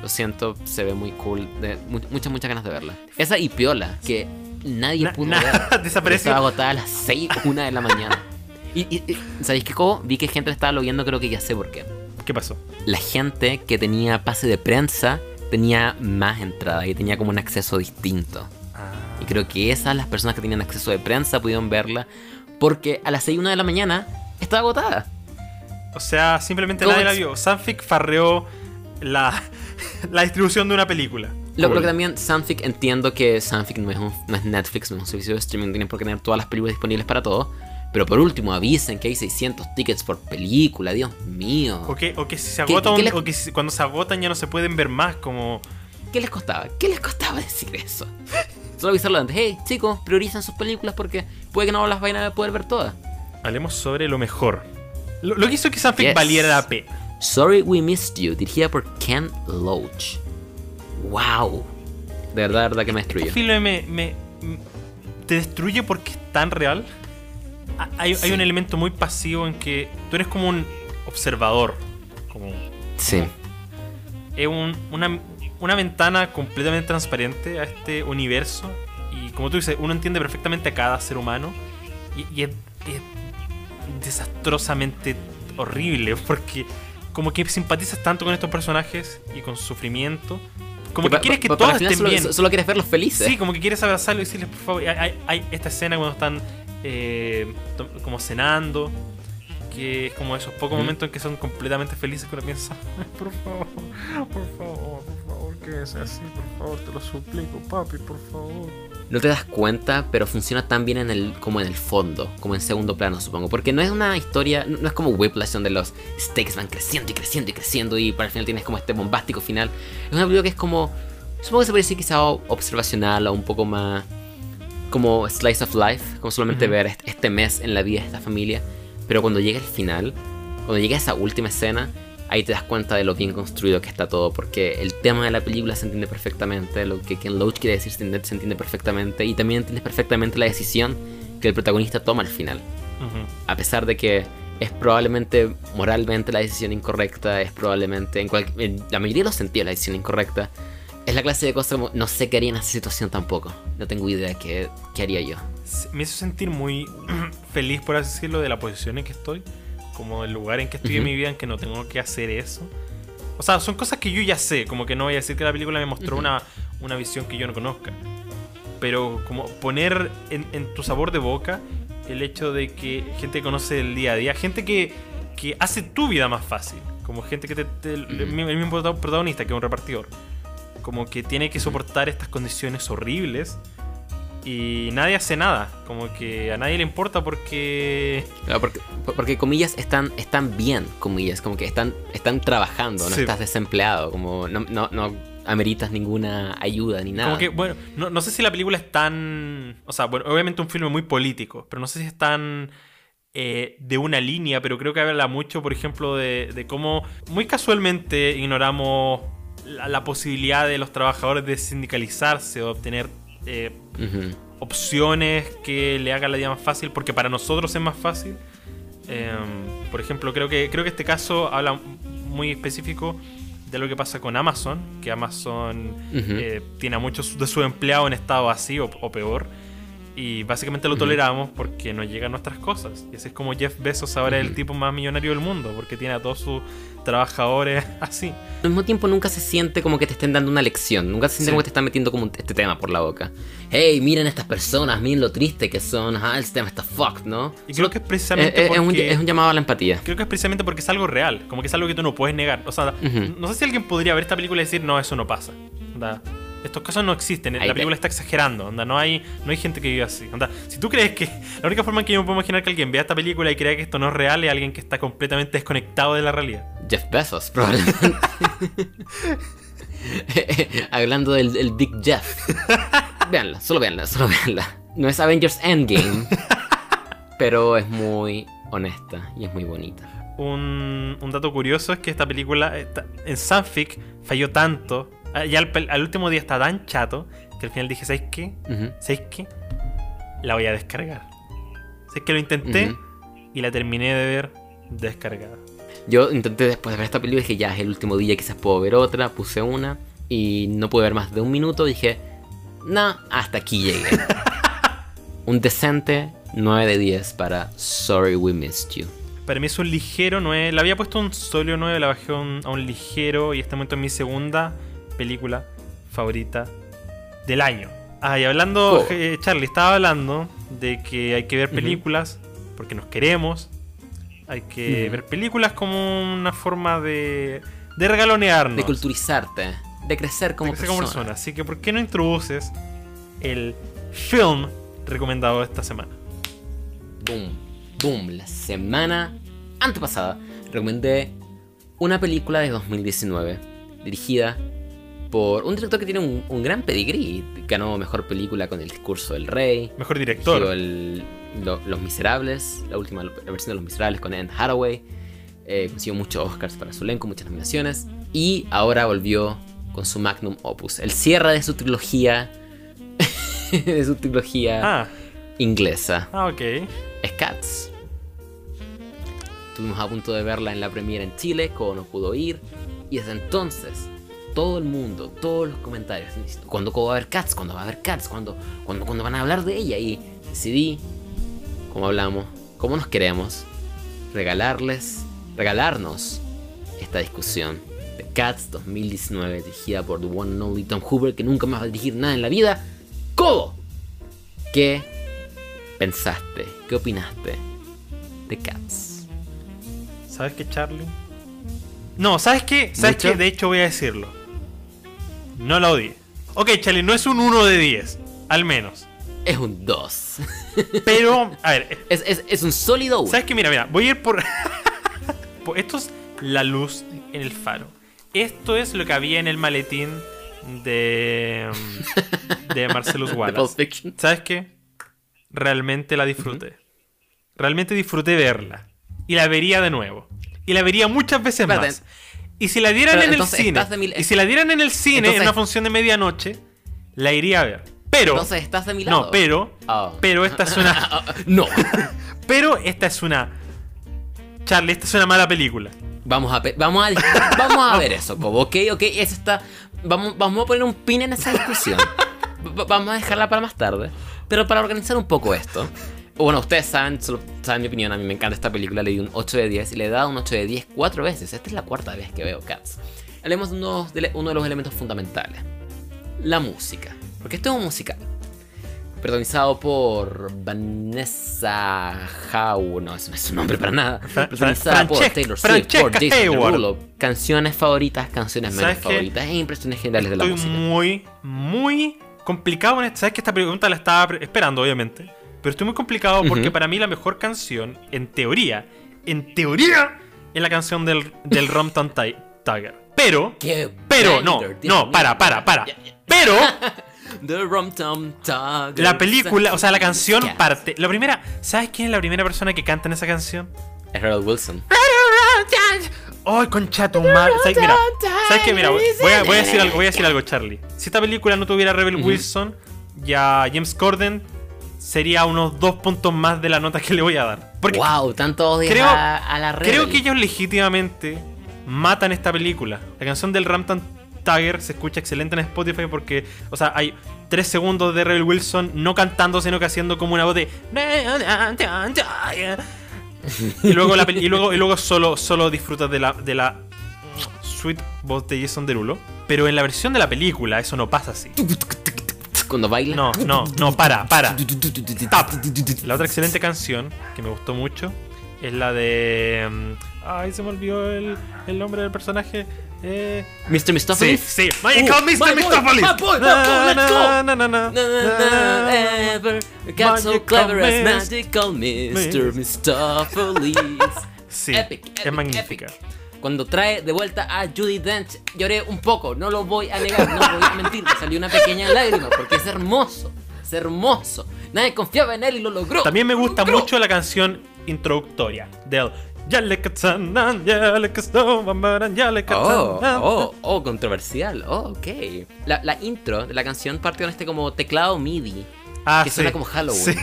Lo siento, se ve muy cool. De, mu- muchas, muchas ganas de verla. Esa y Piola, que nadie Na- pudo ver. (laughs) desapareció. Estaba agotada a las 6, 1 de la mañana. Y, y- y, ¿sabéis qué, Cobo? Vi que gente le estaba viendo, creo que ya sé por qué. ¿Qué pasó? La gente que tenía pase de prensa tenía más entrada y tenía como un acceso distinto. Y creo que esas, las personas que tenían acceso de prensa, pudieron verla porque a las 6 1 de la mañana estaba agotada. O sea, simplemente ¿Cómo nadie la vio. Sanfic farreó la, (laughs) la distribución de una película. Lo, Cool. lo que también Sanfic entiendo que Sanfic no es, un- no es Netflix, no es un servicio de streaming, tienen por qué tener todas las películas disponibles para todos. Pero por último, avisen que hay 600 tickets por película, Dios mío. O que, o que si se ¿Qué- agota qué un- le- o que si- cuando se agotan ya no se pueden ver más, como... ¿Qué les costaba? ¿Qué les costaba (laughs) decir eso? Solo avisarlo antes. Hey, chicos, prioricen sus películas porque puede que no las vayan a poder ver todas. Hablemos sobre lo mejor. Lo, lo que hizo que Sanfic Yes. valiera la pena. Sorry We Missed You, dirigida por Ken Loach. ¡Wow! De verdad, de verdad que me Este destruyó. filme me, te destruye porque es tan real. Ha- Hay, Sí. hay un elemento muy pasivo en que tú eres como un observador. Como, Sí. es un- una, una ventana completamente transparente a este universo. Y como tú dices, uno entiende perfectamente a cada ser humano. Y, y es, es desastrosamente horrible. Porque como que simpatizas tanto con estos personajes y con su sufrimiento. Como que pa- quieres que todos estén solo, bien. Solo quieres verlos felices. Sí, como que quieres abrazarlo y decirles, por favor. Hay- hay esta escena cuando están eh, como cenando. Que es como esos pocos momentos en que son completamente felices que uno piensa, "Ay, por favor, por favor, por favor, que sea así, por favor, te lo suplico, papi, por favor. No te das cuenta, pero funciona tan bien en el, como en el fondo, como en segundo plano, supongo. Porque no es una historia, no no es como Whiplash, donde los stakes van creciendo y creciendo y creciendo y para el final tienes como este bombástico final. Es una película que es como, supongo que se puede decir quizá observacional o un poco más como slice of life, como solamente Ujú. ver est- este mes en la vida de esta familia. Pero cuando llega el final, cuando llega esa última escena, ahí te das cuenta de lo bien construido que está todo, porque el tema de la película se entiende perfectamente, lo que Ken Loach quiere decir se entiende, se entiende perfectamente, y también entiendes perfectamente la decisión que el protagonista toma al final. A pesar de que es probablemente moralmente la decisión incorrecta, es probablemente en, cual- en la mayoría de los sentidos la decisión incorrecta, es la clase de cosas como no sé qué haría en esa situación tampoco. No tengo idea qué, qué haría yo. Me hizo sentir muy (clears throat) feliz, por así decirlo, de la posición en que estoy, como del lugar en que estoy en mi vida, en que no tengo que hacer eso. O sea, son cosas que yo ya sé, como que no voy a decir que la película me mostró una, una visión que yo no conozca. Pero como poner en, en tu sabor de boca el hecho de que gente que conoce el día a día, gente que, que hace tu vida más fácil, como gente que te, te- el, el mismo prota- protagonista que es un repartidor, como que tiene que soportar estas condiciones horribles y nadie hace nada, como que a nadie le importa porque... Claro, porque, porque comillas están, están bien, comillas, como que están, están trabajando, no Sí. estás desempleado, como no, no, no ameritas ninguna ayuda ni nada. Como que, bueno, no, no sé si la película es tan... O sea, bueno, obviamente un filme muy político, pero no sé si es tan eh, de una línea, pero creo que habla mucho, por ejemplo, de, de cómo muy casualmente ignoramos la, la posibilidad de los trabajadores de sindicalizarse o obtener eh, opciones que le hagan la vida más fácil, porque para nosotros es más fácil. Eh, por ejemplo, creo que, creo que este caso habla muy específico de lo que pasa con Amazon, que Amazon eh, tiene a muchos de sus empleados en estado así o, o peor. Y básicamente lo toleramos porque nos llegan nuestras cosas. Y así es como Jeff Bezos ahora es el tipo más millonario del mundo, porque tiene a todos sus trabajadores (laughs) así. Al mismo tiempo nunca se siente como que te estén dando una lección, nunca se siente Sí. como que te están metiendo como este tema por la boca. Hey, miren estas personas, miren lo triste que son, ah, el sistema está fucked, ¿no? Y creo que es precisamente Eh, eh, es, un, porque- es un llamado a la empatía. Creo que es precisamente porque es algo real, como que es algo que tú no puedes negar. O sea, Ujú. no sé si alguien podría ver esta película y decir, no, eso no pasa. Estos casos no existen, Ahí la te- película está exagerando, onda, no hay, no hay gente que vive así. Onda, si tú crees que (laughs) la única forma en que yo me puedo imaginar que alguien vea esta película y crea que esto no es real es alguien que está completamente desconectado de la realidad. Jeff Bezos, probablemente. (laughs) Hablando del, del Big Jeff. Veanla, solo veanla, solo veanla. No es Avengers Endgame, pero es muy honesta y es muy bonita. Un, un dato curioso es que esta película en Sanfic falló tanto, ya al, último día está tan chato que al final dije, ¿sabes qué? Ujú. ¿Sabes qué? La voy a descargar. ¿Sabes que lo intenté? Ujú. y la terminé de ver descargada. Yo intenté después de ver esta película, dije ya es el último día, quizás puedo ver otra, puse una y no pude ver más de un minuto, dije, no, hasta aquí llegué. (laughs) un decente 9 de 10 para Sorry We Missed You. Para mí es un ligero 9. Le había puesto un sólido 9, la bajé un, a un ligero y este momento es mi segunda película favorita del año. Ah, y hablando, Oh. eh, Charlie, estaba hablando de que hay que ver películas porque nos queremos. Hay que ver películas como una forma de, de regalonearnos. De culturizarte, de crecer como de crecer persona. como persona. Así que, ¿por qué no introduces el film recomendado esta semana? Boom, boom. La semana antepasada recomendé una película de 2019 dirigida por un director que tiene un, un gran pedigrí. Ganó mejor película con El discurso del rey. Mejor director. el- lo- Los Miserables, la última la versión de Los Miserables con Anne Hathaway. Eh, consiguió muchos Oscars para su elenco, muchas nominaciones. Y ahora volvió con su magnum opus, el cierre de su trilogía. (laughs) de su trilogía Ah, inglesa. ah, ok. Es Cats. Estuvimos a punto de verla en la premiere en Chile, como no pudo ir. Y desde entonces, todo el mundo, todos los comentarios, ¿cuándo va a haber Cats? ¿Cuándo va a haber Cats? ¿Cuándo, cuándo, cuándo van a hablar de ella? Y decidí, como hablamos, como nos queremos, regalarles, regalarnos esta discusión de Cats 2019, dirigida por The One and Only Tom Hoover, que nunca más va a dirigir nada en la vida. ¿Cómo? ¿Qué pensaste? ¿Qué opinaste de Cats? ¿Sabes qué, Charlie? No, ¿sabes qué? ¿Sabes ¿Mucho? qué? De hecho, voy a decirlo. No la odié. Ok, Charlie, no es un 1 de 10. Al menos. Es un 2. Pero, (laughs) a ver, Es, es- es un sólido 1. ¿sabes qué? Mira, mira, voy a ir (laughs) por... Esto es la luz en el faro. Esto es lo que había en el maletín de... de Marcellus (laughs) De Pulp Wallace. ¿Sabes qué? Realmente la disfruté. Realmente disfruté verla. Y la vería de nuevo. Y la vería muchas veces más. Y si la dieran Pero en el cine. mil- Y si la dieran en el cine, en una función de medianoche, la iría a ver. Pero. Entonces estás de mi lado. no, pero. Ah. Pero esta es una. (laughs) no. (laughs) pero esta es una. Charlie, esta es una mala película. Vamos a, pe- vamos a, vamos a ver eso, Cobo. Ok, ok. Eso está. Vamos, vamos a poner un pin en esa discusión. (laughs) Vamos a dejarla para más tarde. Pero para organizar un poco esto. Bueno, ustedes saben, saben mi opinión. A mí me encanta esta película. Le di un 8 de 10 y le he dado un 8 de 10 cuatro veces. Esta es la cuarta vez que veo Cats. Hablemos de uno de, uno de los elementos fundamentales: la música. Porque esto es un musical. Protagonizado por Vanessa Howe. No, eso no es su nombre para nada. Protagonizada por Taylor Swift, por Jason. Derulo. Canciones favoritas, canciones menos favoritas e impresiones generales de la Estoy música. muy, muy complicado en esto. Sabes que esta pregunta la estaba esperando, obviamente. Pero estoy muy complicado porque para mí la mejor canción, en teoría, en teoría, es la canción del, del Rompton Ti- Tiger. Pero, Qué pero, no, no, mío. para, para, para. Pero, (laughs) The Rum Tum la película, o sea, la canción parte. La primera, ¿sabes quién es la primera persona que canta en esa canción? Es Harold Wilson. ¡Ay, conchato madre! ¿Sabes, mira, ¿sabes qué? Mira, voy a, voy a decir algo, voy a decir algo, Charlie. Si esta película no tuviera a Rebel. Wilson, ya James Corden sería unos dos puntos más de la nota que (laughs) le voy a dar. Porque wow, tanto odio creo- a, a la red. creo que ellos legítimamente matan esta película. La canción del Rampton Tiger se escucha excelente en Spotify porque, o sea, hay tres segundos de Rebel Wilson no cantando, sino que haciendo como una voz de. (laughs) Y luego, la, y luego, y luego solo, solo disfrutas de la, de la sweet voz de Jason Derulo. Pero en la versión de la película eso no pasa así. Cuando baila. No, no, no, para, para. Stop. La otra excelente canción que me gustó mucho es la de. mm, Ay, se me olvidó el, el nombre del personaje. Eh, Mr. sí, Mistopheles. sí. Magical Uh, Mr. my boy, Mistopheles. my boy, my boy, let's go. Na, na, na, na, Na, na, na, ever got so clever as magical Mr. Mistopheles. Sí, Epic, es magnífica. Cuando trae de vuelta a Judy Dench, lloré un poco, no lo voy a negar, no voy a mentir, me salió una pequeña lágrima porque es hermoso, es hermoso. Nadie confiaba en él y lo logró. También me gusta logró. mucho la canción introductoria del Oh, oh, oh, controversial. Oh, ok. La, la intro de la canción parte con este como teclado MIDI. Ah, que sí. suena como Halloween. Sí.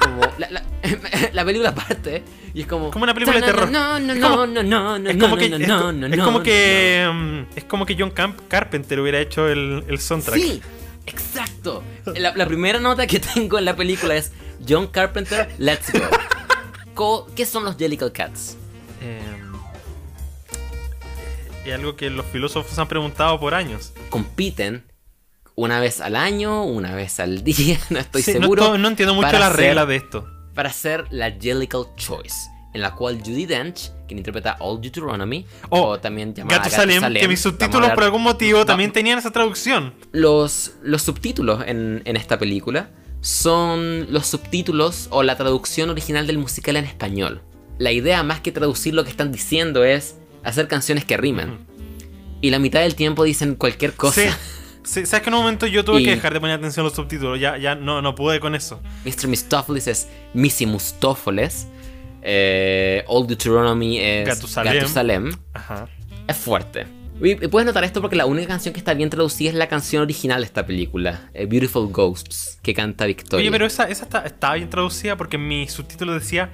como. La, la, (laughs) la película parte y es como. Como una película de terror. No, no, no, no, no, no, Es no, como que, no, es, no, co- no, es no, como que mm, es como que John Camp Carpenter hubiera hecho el, el soundtrack. Sí, exacto. La, la primera nota que (laughs) tengo en la película es John Carpenter, Let's Go. (laughs) ¿Qué son los Jellicle Cats? Eh, es algo que los filósofos han preguntado por años. Compiten una vez al año, una vez al (laughs) día, no estoy Sí, seguro. no, entiendo mucho las reglas de esto. Para hacer la Jellicle Choice, en la cual Judy Dench, quien interpreta Old Deuteronomy, Oh, o también llamada Gatusalem, Gatusalem, que mis vamos a subtítulos hablar- por algún motivo también tenían esa traducción. Los, los subtítulos en, en esta película son los subtítulos o la traducción original del musical en español. La idea, más que traducir lo que están diciendo, es hacer canciones que rimen. Y la mitad del tiempo dicen cualquier cosa. Sí. (laughs) Sí, ¿Sabes que en un momento yo tuve Y- que dejar de poner atención a los subtítulos? Ya, ya no, no pude con eso. Mr. Mistófeles es Missy Mustófeles. Eh, Old Deuteronomy es Gatusalem. Gatusalem. Ajá. Es fuerte. Y, puedes notar esto porque la única canción que está bien traducida es la canción original de esta película, eh, Beautiful Ghosts, que canta Victoria. Oye, pero esa, esa está, estaba bien traducida porque en mi subtítulo decía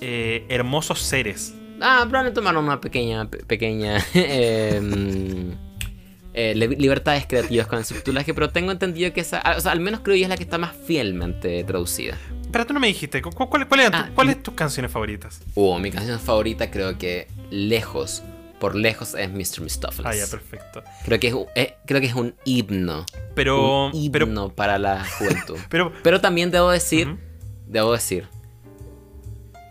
eh, hermosos seres. Ah, probablemente tomaron una pequeña, pe- pequeña (laughs) eh, mm, eh, li- libertades creativas con el subtitulaje, pero tengo entendido que esa, o sea, al menos creo yo es la que está más fielmente traducida. Pero tú no me dijiste, ¿cu- cu- ¿cuál, cuál tu- Ah, ¿cuáles y- tus canciones favoritas? Oh, mi canción favorita creo que lejos, por lejos es Mr. Mistopheles. Ah, ya, perfecto. creo que es, un- eh, creo que es un himno, Pero, un pero, himno para la juventud. (laughs) pero, Pero también debo decir, debo decir,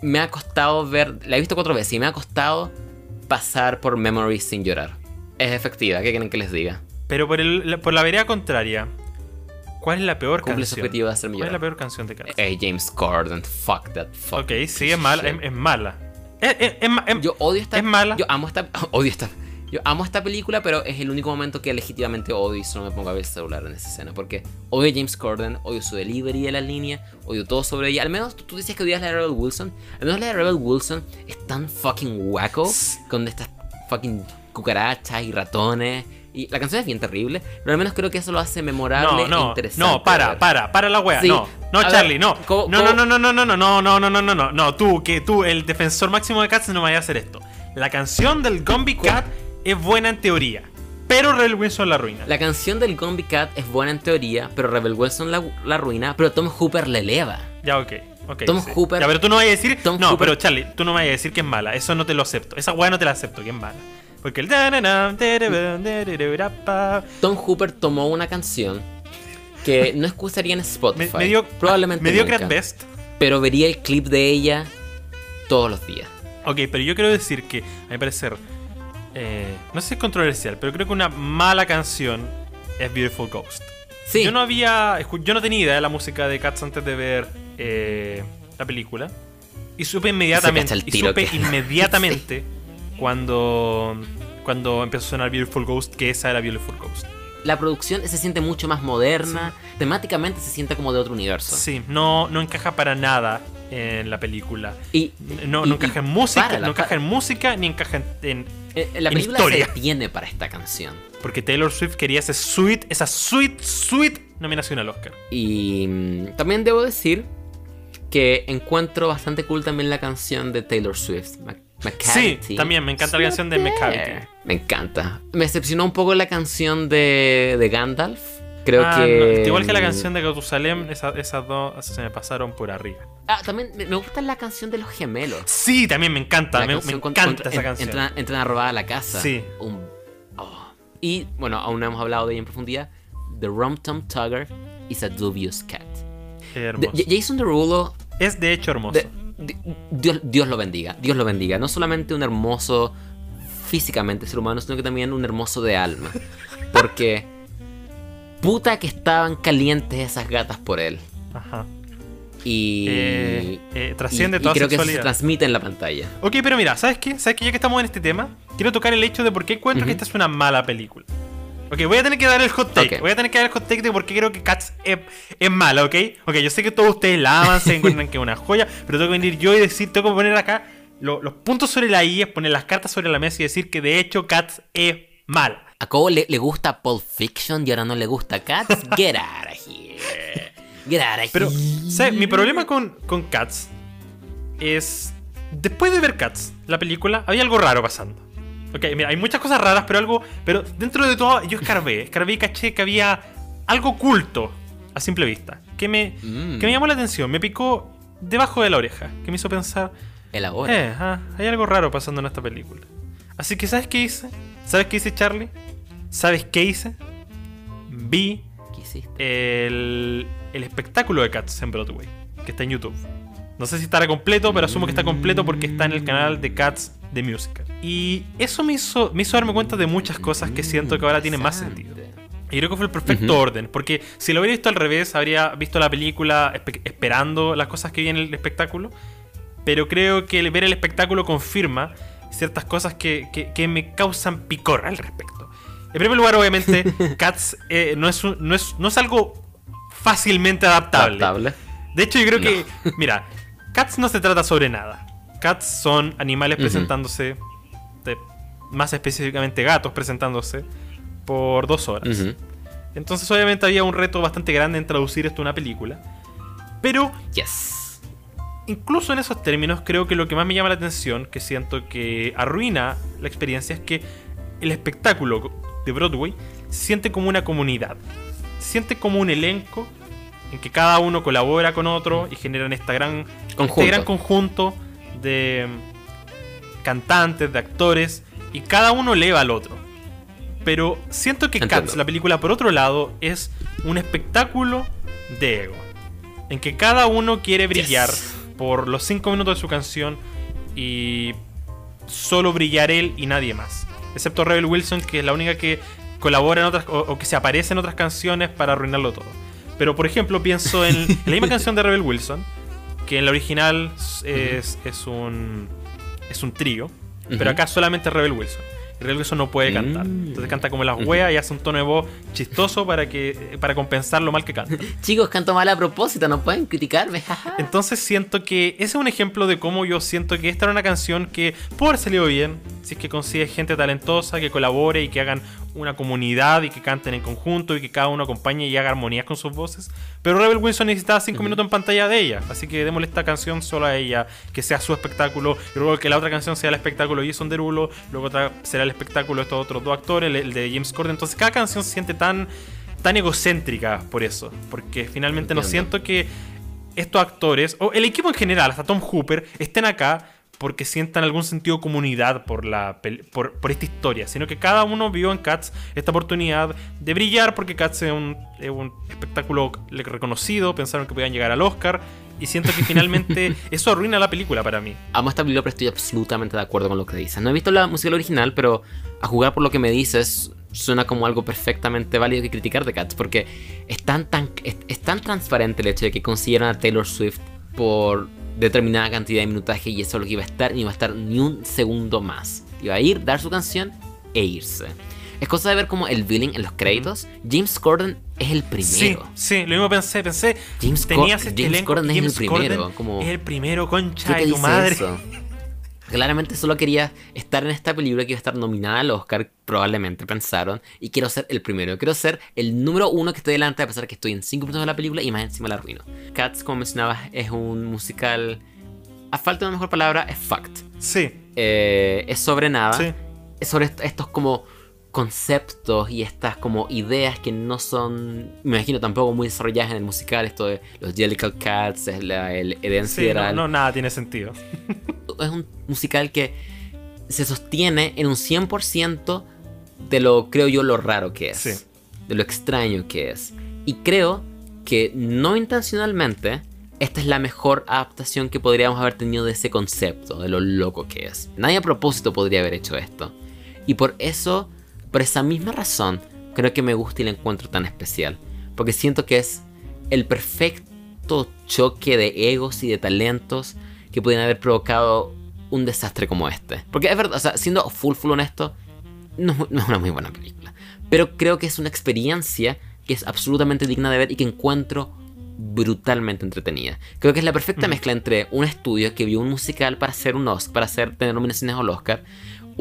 me ha costado ver, la he visto cuatro veces y me ha costado pasar por Memories sin llorar. Es efectiva, ¿qué quieren que les diga? pero por, el, la- por la vereda contraria, ¿cuál es la peor Cumple su canción? objetivo de hacerme ¿Cuál es la peor canción de Cats? Eh, James Corden, fuck that fuck. ok, sí, es mala. Es, es mala. Es, es- es ma- es- Yo odio esta Es mala. Yo amo esta (laughs) odio esta yo amo esta película, pero es el único momento que legítimamente odio y solo me pongo a ver el celular en esa escena. Porque odio a James Corden, odio su delivery de la línea, odio todo sobre ella. Al menos tú, tú dices que odias la de Rebel Wilson. Al menos la de Rebel Wilson es tan fucking wacko con estas fucking cucarachas y ratones. Y la canción es bien terrible, pero al menos creo que eso lo hace memorable No, e no, interesante. no, para, para, para la wea. Sí. No, no, A ver, Charlie, no. ¿cómo- no, cómo- no, no, no, no, no, no, no, no, no, no, no, no, tú, que tú, el defensor máximo de Cats, no me vayas a hacer esto. La canción del Gumby Cat es buena en teoría, pero Rebel Wilson la arruina. La canción del Gumby Cat es buena en teoría, pero Rebel Wilson la, la arruina, pero Tom Hooper la eleva. Ya, ok, ok. Tom sí. Hooper- Ya, pero tú no vayas a decir. Tom no, Hooper- pero Charlie, tú no me vayas a decir que es mala. Eso no te lo acepto. Esa wea no te la acepto, que es mala. Porque el. Tom Hooper tomó una canción que no escucharía en Me, Spotify. me dio, probablemente mediocre at best. pero vería el clip de ella todos los días. Ok, pero yo quiero decir que, a mi parecer, eh, no sé si es controversial, pero creo que una mala canción es Beautiful Ghost. Sí, Yo no había, yo no tenía idea de la música de Cats antes de ver eh, la película. Y supe inmediatamente, y tiro supe que- inmediatamente (laughs) cuando, cuando empezó a sonar Beautiful Ghost que esa era Beautiful Ghost. la producción se siente mucho más moderna, temáticamente se siente como de otro universo. Sí, no, no encaja para nada en la película. Y No, y- no encaja en música, no encaja en música ni encaja en, en- Eh, la en película historia. se detiene para esta canción. Porque Taylor Swift quería ese sweet, esa sweet, sweet nominación al Oscar. Y mm, también debo decir que encuentro bastante cool también la canción de Taylor Swift. Mac- Sí, también me encanta la canción de There. Macavity. Me encanta. Me decepcionó un poco la canción de, de Gandalf. Creo Ah, que. no, igual que la canción de Gatusalem, esa- esas dos se me pasaron por arriba. Ah, también me gusta la canción de los gemelos. Sí, también me encanta, La me, me encanta esa en- canción. Entran, entran a robar a la casa. Sí. Un- oh. Y bueno, aún no hemos hablado de ella en profundidad. The Rum Tum Tugger is a dubious cat. Qué hermoso. Jason Derulo es de hecho hermoso. De- Dios, Dios lo bendiga, Dios lo bendiga. No solamente un hermoso físicamente ser humano, sino que también un hermoso de alma. Porque puta que estaban calientes esas gatas por él. Ajá. Y, Eh, eh, trasciende y toda creo que se transmite en la pantalla. Ok, pero mira, ¿sabes qué? ¿Sabes qué? Ya que estamos en este tema, quiero tocar el hecho de por qué encuentro que esta es una mala película. Ok, voy a tener que dar el hot take. Voy a tener que dar el hot take de por qué creo que Cats es, es mala, ¿ok? Ok, yo sé que todos ustedes la aman, se encuentran que es una joya, pero tengo que venir yo y decir, tengo que poner acá lo- los puntos sobre la I, es poner las cartas sobre la mesa y decir que de hecho Cats es mala. A Cobo le, le gusta Pulp Fiction y ahora no le gusta Cats. (laughs) Get out of here. Gracias. Pero, ¿sabes? Mi problema con, con Cats es. Después de ver Cats, la película, había algo raro pasando. Ok, mira, hay muchas cosas raras, pero algo. Pero dentro de todo, yo escarbé. Escarbé y caché que había algo oculto a simple vista. Que me, Mm. que me llamó la atención. Me picó debajo de la oreja. Que me hizo pensar. El ahora. Eh, ah, hay algo raro pasando en esta película. Así que, ¿sabes qué hice? ¿Sabes qué hice, Charlie? ¿Sabes qué hice? Vi ¿Qué hiciste? el, el espectáculo de Cats en Broadway, que está en YouTube. No sé si estará completo, pero asumo que está completo porque está en el canal de Cats The Musical. Y eso me hizo, me hizo darme cuenta de muchas cosas que siento que ahora tienen más sentido. Y creo que fue el perfecto orden, porque si lo hubiera visto al revés, habría visto la película espe- esperando las cosas que vi en el espectáculo. Pero creo que el ver el espectáculo confirma ciertas cosas que, que- que me causan picor al respecto. En primer lugar, obviamente, (laughs) Cats eh, no, es un- no, es, no es algo fácilmente adaptable. Adaptable. De hecho, yo creo que, mira, Cats no se trata sobre nada. Cats son animales presentándose, de- más específicamente gatos presentándose, por dos horas. Entonces, obviamente, había un reto bastante grande en traducir esto a una película. Pero, Yes. incluso en esos términos, creo que lo que más me llama la atención, que siento que arruina la experiencia, es que el espectáculo de Broadway se siente como una comunidad. Se siente como un elenco en que cada uno colabora con otro y generan esta gran, Conjunto. este gran conjunto de cantantes, de actores, y cada uno eleva al otro. Pero siento que Entiendo. Cats, la película, por otro lado, es un espectáculo de ego. En que cada uno quiere brillar Yes. por los 5 minutos de su canción y solo brillar él y nadie más. Excepto Rebel Wilson, que es la única que colabora en otras o, o que se aparece en otras canciones para arruinarlo todo. Pero por ejemplo, pienso en, en la misma (laughs) canción de Rebel Wilson, que en la original es, es un es un trío, pero acá solamente Rebel Wilson. Y Rebel Wilson no puede cantar. Mm. Entonces canta como las weas y hace un tono de voz chistoso para que para compensar lo mal que canta. (laughs) Chicos, canto mal a propósito, no pueden criticarme. (laughs) Entonces siento que ese es un ejemplo de cómo yo siento que esta era una canción que pudo haber salido bien, si es que consigue gente talentosa, que colabore y que hagan una comunidad y que canten en conjunto y que cada uno acompañe y haga armonías con sus voces. Pero Rebel Wilson necesitaba 5 minutos en pantalla de ella, así que démosle esta canción solo a ella, que sea su espectáculo, y luego que la otra canción sea el espectáculo de Jason Derulo, luego otra será el espectáculo de estos otros dos actores, el, de James Corden. Entonces cada canción se siente tan, tan egocéntrica por eso, porque finalmente no siento que estos actores, o el equipo en general, hasta Tom Hooper, estén acá porque sientan algún sentido de comunidad por, la, por, por esta historia, sino que cada uno vio en Cats esta oportunidad de brillar porque Cats es un, es un espectáculo reconocido, pensaron que podían llegar al Oscar y siento que finalmente (laughs) eso arruina la película para mí. Amo esta película, pero estoy absolutamente de acuerdo con lo que dices. No he visto la música original, pero a jugar por lo que me dices, suena como algo perfectamente válido que criticar de Cats, porque es tan, tan, es, es tan transparente el hecho de que consiguieron a Taylor Swift por determinada cantidad de minutaje y eso es lo que iba a estar, no iba a estar ni un segundo más. Iba a ir, dar su canción e irse. Es cosa de ver como el billing en los créditos. James Corden es el Sí, primero. sí, lo mismo pensé, pensé, James tenías este James elenco, Corden es el primero, Corden como- es el primero, ¿Qué concha de tu madre. eso? Claramente solo quería estar en esta película que iba a estar nominada al Oscar, probablemente pensaron, y quiero ser el primero. Quiero ser el número uno que esté delante, a pesar de que estoy en 5 minutos de la película y más encima la arruino. Cats, como mencionabas, es un musical. A falta de una mejor palabra, es fact. Sí, Eh, es sobre nada. sí. Es sobre est- estos como conceptos y estas como ideas que no son, me imagino, tampoco muy desarrolladas en el musical. Esto de los Jellicle Cats, es la- el Eden Sí, no, no, nada tiene sentido. es un musical que se sostiene en un 100% de lo, creo yo, lo raro que es. Sí. De lo extraño que es. Y creo que no intencionalmente, esta es la mejor adaptación que podríamos haber tenido de ese concepto, de lo loco que es. Nadie a propósito podría haber hecho esto. Y por eso, por esa misma razón, creo que me gusta y la encuentro tan especial. Porque siento que es el perfecto choque de egos y de talentos que pueden haber provocado un desastre como este. Porque es verdad, o sea, siendo full full honesto, no, no es una muy buena película. Pero creo que es una experiencia que es absolutamente digna de ver y que encuentro brutalmente entretenida. Creo que es la perfecta mezcla entre un estudio que vio un musical para hacer un Oscar, para hacer tener nominaciones al Oscar,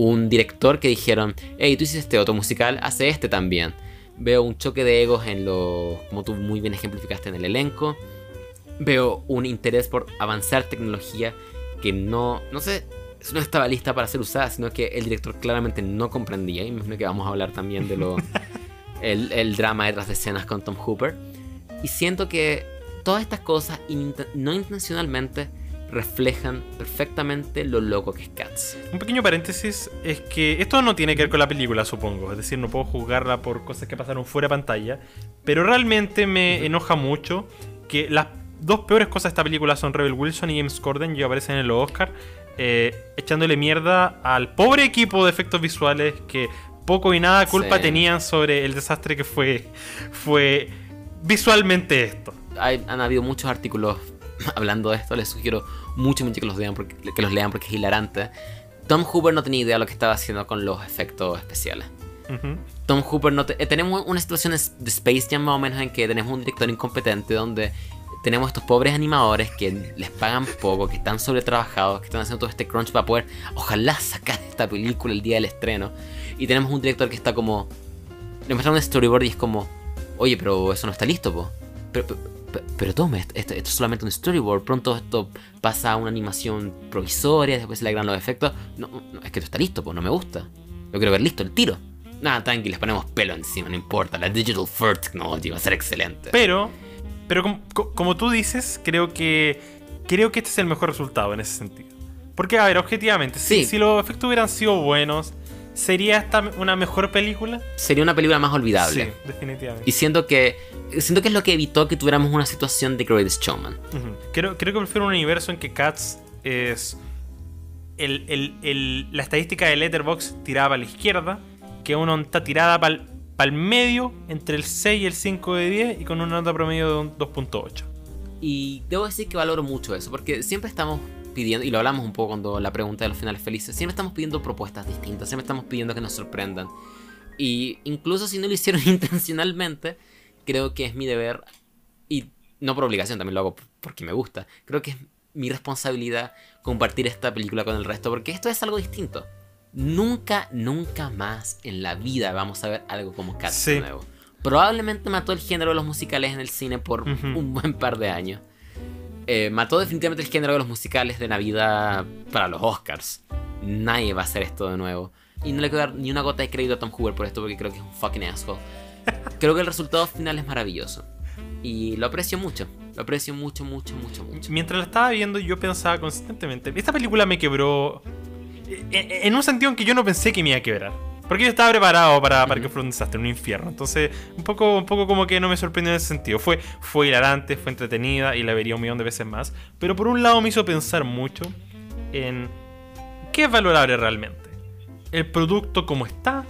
un director que dijeron, hey, tú hiciste este otro musical, hace este también. Veo un choque de egos en lo, como tú muy bien ejemplificaste en el elenco. Veo un interés por avanzar tecnología que no, no sé, no estaba lista para ser usada, sino que el director claramente no comprendía. Y imagino que vamos a hablar también de lo, (laughs) el, el drama detrás de escenas con Tom Hooper. Y siento que todas estas cosas, no intencionalmente, reflejan perfectamente lo loco que es Cats. Un pequeño paréntesis es que esto no tiene que ver con la película, supongo. Es decir, no puedo juzgarla por cosas que pasaron fuera de pantalla. Pero realmente me enoja mucho que las dos peores cosas de esta película son Rebel Wilson y James Corden, que aparecen en los Oscar, eh, echándole mierda al pobre equipo de efectos visuales que poco y nada culpa Sí. tenían sobre el desastre que fue, fue visualmente esto. Hay- han habido muchos artículos (laughs) hablando de esto, les sugiero mucho, mucho que los, lean porque, que los lean porque es hilarante. Tom Hooper no tenía idea de lo que estaba haciendo con los efectos especiales. Ujú. Tom Hooper no te- eh, tenemos una situación de Space Jam más o menos en que tenemos un director incompetente donde tenemos estos pobres animadores que les pagan poco, que están sobretrabajados, que están haciendo todo este crunch para poder ojalá sacar esta película el día del estreno. Y tenemos un director que está como le muestran un storyboard y es como, "Oye, pero eso no está listo, po." Pero pero, pero, tome, esto, es solamente un storyboard, pronto esto pasa a una animación provisoria, después se le agregan los efectos. No, no, es que esto está listo, pues no me gusta. Lo quiero ver listo, el tiro. Nada, tranqui, les ponemos pelo encima, no importa. La Digital First Technology va a ser excelente. Pero, pero com- co- como, tú dices, creo que creo que este es el mejor resultado en ese sentido. Porque, a ver, objetivamente, si, si los efectos hubieran sido buenos, ¿sería esta una mejor película? Sería una película más olvidable. Sí, definitivamente. Y siento que siento que es lo que evitó que tuviéramos una situación de Greatest Showman. Ujú. creo, creo que prefiero un universo en que Cats es el- el- el- la estadística de Letterboxd tirada para la izquierda, que uno está tirada para el medio, entre el 6 y el 5 de 10, y con una nota promedio de un 2.8. Y debo decir que valoro mucho eso, porque siempre estamos pidiendo, y lo hablamos un poco cuando la pregunta de los finales felices, siempre estamos pidiendo propuestas distintas, siempre estamos pidiendo que nos sorprendan. Y incluso si no lo hicieron (laughs) intencionalmente, creo que es mi deber, y no por obligación, también lo hago porque me gusta, creo que es mi responsabilidad compartir esta película con el resto, porque esto es algo distinto. Nunca, nunca más en la vida vamos a ver algo como Cats Sí. de nuevo. Probablemente mató el género de los musicales en el cine por Ujú. un buen par de años. Eh, mató definitivamente el género de los musicales de Navidad para los Oscars. Nadie va a hacer esto de nuevo. Y no le quiero dar ni una gota de crédito a Tom Hooper por esto porque creo que es un fucking asshole. Creo que el resultado final es maravilloso. Y lo aprecio mucho. Lo aprecio mucho, mucho, mucho, mucho. Mientras la estaba viendo, yo pensaba consistentemente. Esta película me quebró. En, en un sentido en que yo no pensé que me iba a quebrar. Porque yo estaba preparado para, para que fuera un desastre, un infierno. Entonces, un poco, un poco como que no me sorprendió en ese sentido. Fue, fue hilarante, fue entretenida y la vería un millón de veces más. Pero por un lado me hizo pensar mucho en qué es valorable realmente. ¿El producto como está?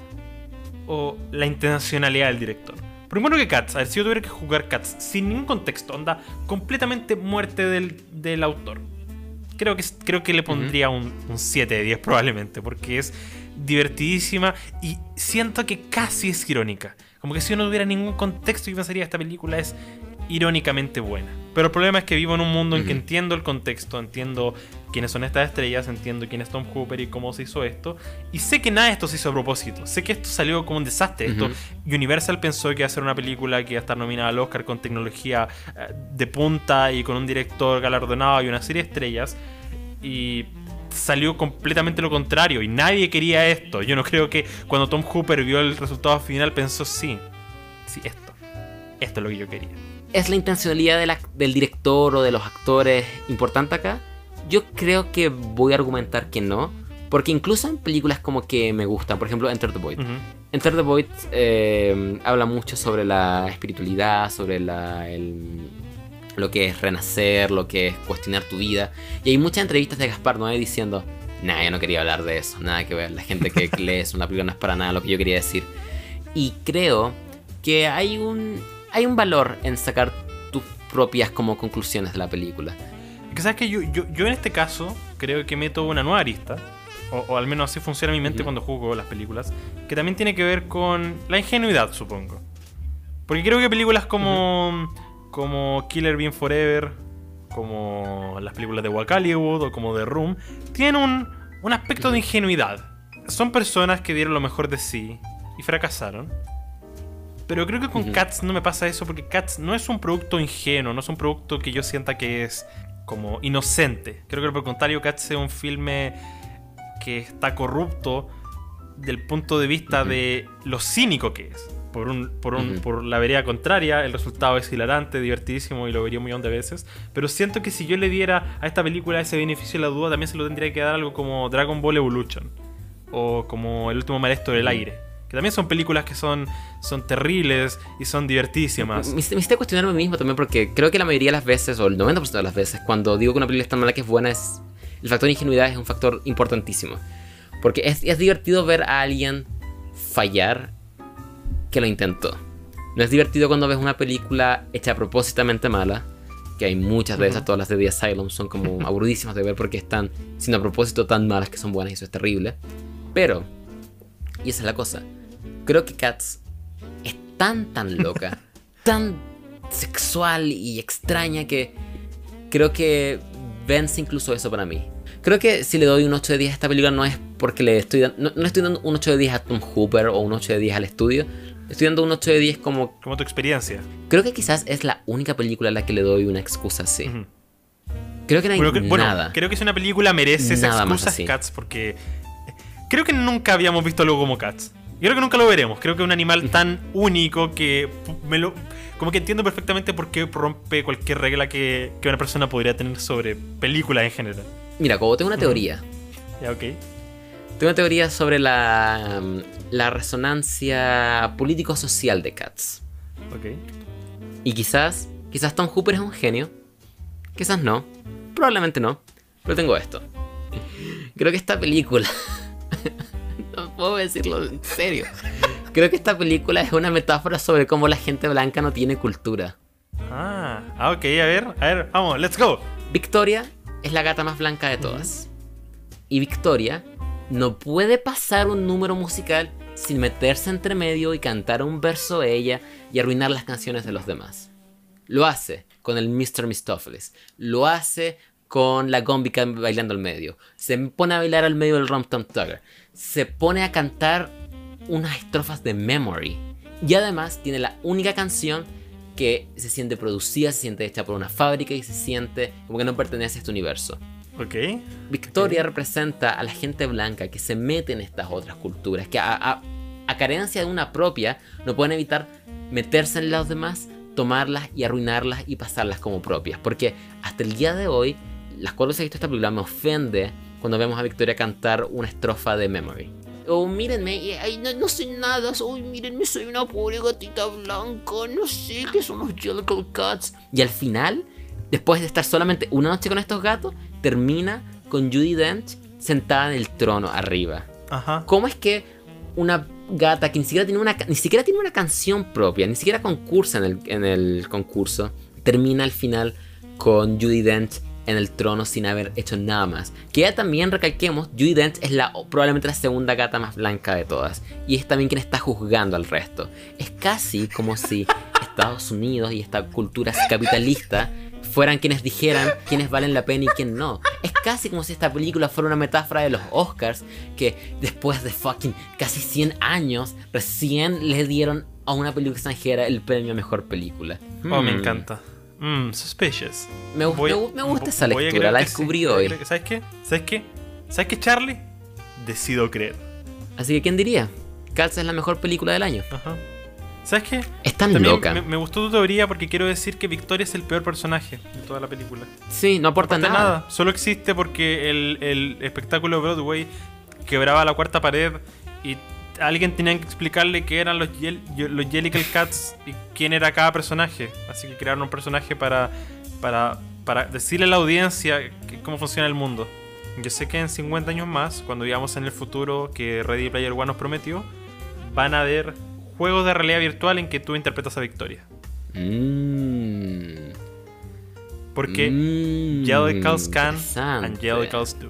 ¿O la intencionalidad del director? Primero que Cats, a ver, si yo tuviera que jugar Cats sin ningún contexto, onda completamente muerte del, del autor. Creo que, creo que le pondría un, un 7 de 10 probablemente, porque es divertidísima y siento que casi es irónica. Como que si yo no tuviera ningún contexto, yo pensaría esta película es irónicamente buena. Pero el problema es que vivo en un mundo en que entiendo el contexto, entiendo quiénes son estas estrellas, entiendo quién es Tom Hooper y cómo se hizo esto. Y sé que nada de esto se hizo a propósito. Sé que esto salió como un desastre. Esto. Universal pensó que iba a ser una película que iba a estar nominada al Oscar con tecnología eh, de punta y con un director galardonado y una serie de estrellas. Y salió completamente lo contrario. Y nadie quería esto. Yo no creo que cuando Tom Hooper vio el resultado final pensó, sí, sí, esto. Esto es lo que yo quería. ¿Es la intencionalidad de la- del director o de los actores importante acá? Yo creo que voy a argumentar que no. Porque incluso en películas como que me gustan, por ejemplo Enter the Void. Enter the Void eh, habla mucho sobre la espiritualidad, sobre la, el- lo que es renacer, lo que es cuestionar tu vida. Y hay muchas entrevistas de Gaspar Noé diciendo, nah, yo no quería hablar de eso, nada que ver. La gente que (laughs) lee eso, una película no es para nada lo que yo quería decir. Y creo que hay un, hay un valor en sacar tus propias como conclusiones de la película. Que sabes que yo, yo, yo en este caso creo que meto una nueva arista, o, o al menos así funciona mi mente cuando juego las películas, que también tiene que ver con la ingenuidad, supongo. Porque creo que películas como, como Killer Bean Forever, como las películas de Wakaliwood o como The Room, tienen un, un aspecto de ingenuidad. Son personas que dieron lo mejor de sí y fracasaron. Pero creo que con. Cats no me pasa eso porque Cats no es un producto ingenuo, no es un producto que yo sienta que es como inocente. Creo que por el contrario Cats es un filme que está corrupto del punto de vista de lo cínico que es. Por, un, por, un- Ujú. por la vereda contraria, el resultado es hilarante, divertidísimo y lo vería un millón de veces. Pero siento que si yo le diera a esta película ese beneficio de la duda, también se lo tendría que dar algo como Dragon Ball Evolution o como El último maestro del aire. Que también son películas que son, son terribles y son divertísimas. Me, me hiciste cuestionarme mismo también porque creo que la mayoría de las veces, o el 90% de las veces, cuando digo que una película es tan mala que es buena, es, el factor ingenuidad es un factor importantísimo. Porque es, es divertido ver a alguien fallar que lo intentó. No es divertido cuando ves una película hecha propósitamente mala, que hay muchas de esas, todas las de The Asylum son como (laughs) aburridísimas de ver porque están siendo a propósito tan malas que son buenas y eso es terrible. Pero, y esa es la cosa, creo que Cats es tan, tan loca, (laughs) tan sexual y extraña que creo que vence incluso eso para mí. Creo que si le doy un 8 de 10 a esta película no es porque le estoy dando, no, no estoy dando un 8 de 10 a Tom Hooper o un 8 de 10 al estudio. Estoy dando un 8 de 10 como... Como tu experiencia. Creo que quizás es la única película a la que le doy una excusa así. Ujú. Creo que no hay Bueno, que- bueno, nada. creo que si una película merece esa Nada más excusa es así. Cats porque creo que nunca habíamos visto algo como Cats. Yo creo que nunca lo veremos. Creo que es un animal tan único que me lo como que entiendo perfectamente por qué rompe cualquier regla que, que una persona podría tener sobre películas en general. Mira, como tengo una teoría. Ya, ok. Tengo una teoría sobre la, mm, la resonancia político-social de Cats. Ok. Y quizás, quizás Tom Hooper es un genio. Quizás no. Probablemente no. Pero tengo esto. Creo que esta película... (laughs) no puedo decirlo en serio. Creo que esta película es una metáfora sobre cómo la gente blanca no tiene cultura. Ah, ah, ok, a ver, a ver, vamos, let's go. Victoria es la gata más blanca de todas. Y Victoria no puede pasar un número musical sin meterse entre medio y cantar un verso de ella y arruinar las canciones de los demás. Lo hace con el Mr. Mistopheles. Lo hace con la Gombica bailando al medio. Se pone a bailar al medio del Rom Tom Tugger. Se pone a cantar unas estrofas de Memory. Y además tiene la única canción que se siente producida, se siente hecha por una fábrica y se siente como que no pertenece a este universo. Ok. Victoria representa a la gente blanca que se mete en estas otras culturas, que a, a- a carencia de una propia no pueden evitar meterse en los demás, tomarlas y arruinarlas y pasarlas como propias. Porque hasta el día de hoy, las cuatro veces que he visto esta película me ofende cuando vemos a Victoria cantar una estrofa de Memory. Oh, mírenme, y- ay, no, no sé nada, uy, mírenme, soy una pobre gatita blanca, no sé qué son los Jellicle Cats. Y al final, después de estar solamente una noche con estos gatos, termina con Judy Dench sentada en el trono arriba. Ajá. ¿Cómo es que una gata que ni siquiera tiene una, ni siquiera tiene una canción propia, ni siquiera concursa en el, en el concurso, termina al final con Judy Dench en el trono sin haber hecho nada más? Que ya también recalquemos, Judy Dench es la, probablemente la segunda gata más blanca de todas. Y es también quien está juzgando al resto. Es casi como si (laughs) Estados Unidos y esta cultura capitalista fueran quienes dijeran quiénes valen la pena y quién no. Es casi como si esta película fuera una metáfora de los Oscars que después de fucking casi 100 años recién le dieron a una película extranjera el premio a mejor película. Oh, me Hmm. encanta. Mmm, suspicious. Me, gu- Voy- me gu- me gusta esa lectura, la sí, descubrí a hoy. que- ¿Sabes qué? ¿Sabes qué? ¿Sabes qué, Charlie? Decido creer. Así que, ¿quién diría? Cats es la mejor película del año. Ajá. ¿Sabes qué? Es tan También loca. Me, me gustó tu teoría porque quiero decir que Victoria es el peor personaje de toda la película. Sí, no aporta No nada. nada. Solo existe porque el, el espectáculo de Broadway quebraba la cuarta pared y alguien tenía que explicarle qué eran los, Yel- los Jellicle Cats y quién era cada personaje. Así que crearon un personaje para, para, para decirle a la audiencia que- cómo funciona el mundo. Yo sé que en 50 años más, cuando vivamos en el futuro que Ready Player One nos prometió, van a haber juegos de realidad virtual en que tú interpretas a Victoria. Mm. Porque Mm, Jellicles can and. Jellicles do.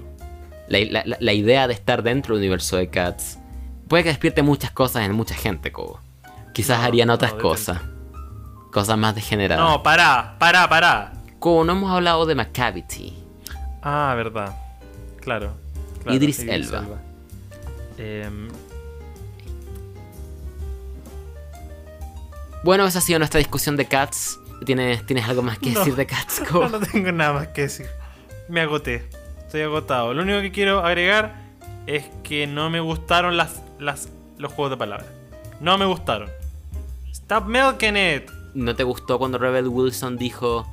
La, la- idea de estar dentro del universo de Cats puede que despierte muchas cosas en mucha gente, Cobo. Quizás No, harían otras cosas. Cosas más degeneradas. No, pará, pará, pará. Cobo, no hemos hablado de Macavity. Ah, verdad. Claro. claro, Idris Elba. Em, Bueno, esa ha sido nuestra discusión de Cats. ¿Tienes, ¿tienes algo más que No. decir de Cats? (laughs) No, no tengo nada más que decir. Me agoté. Estoy agotado. Lo único que quiero agregar es que no me gustaron las, las, los juegos de palabras. No me gustaron. Stop milking it. ¿No te gustó cuando Rebel Wilson dijo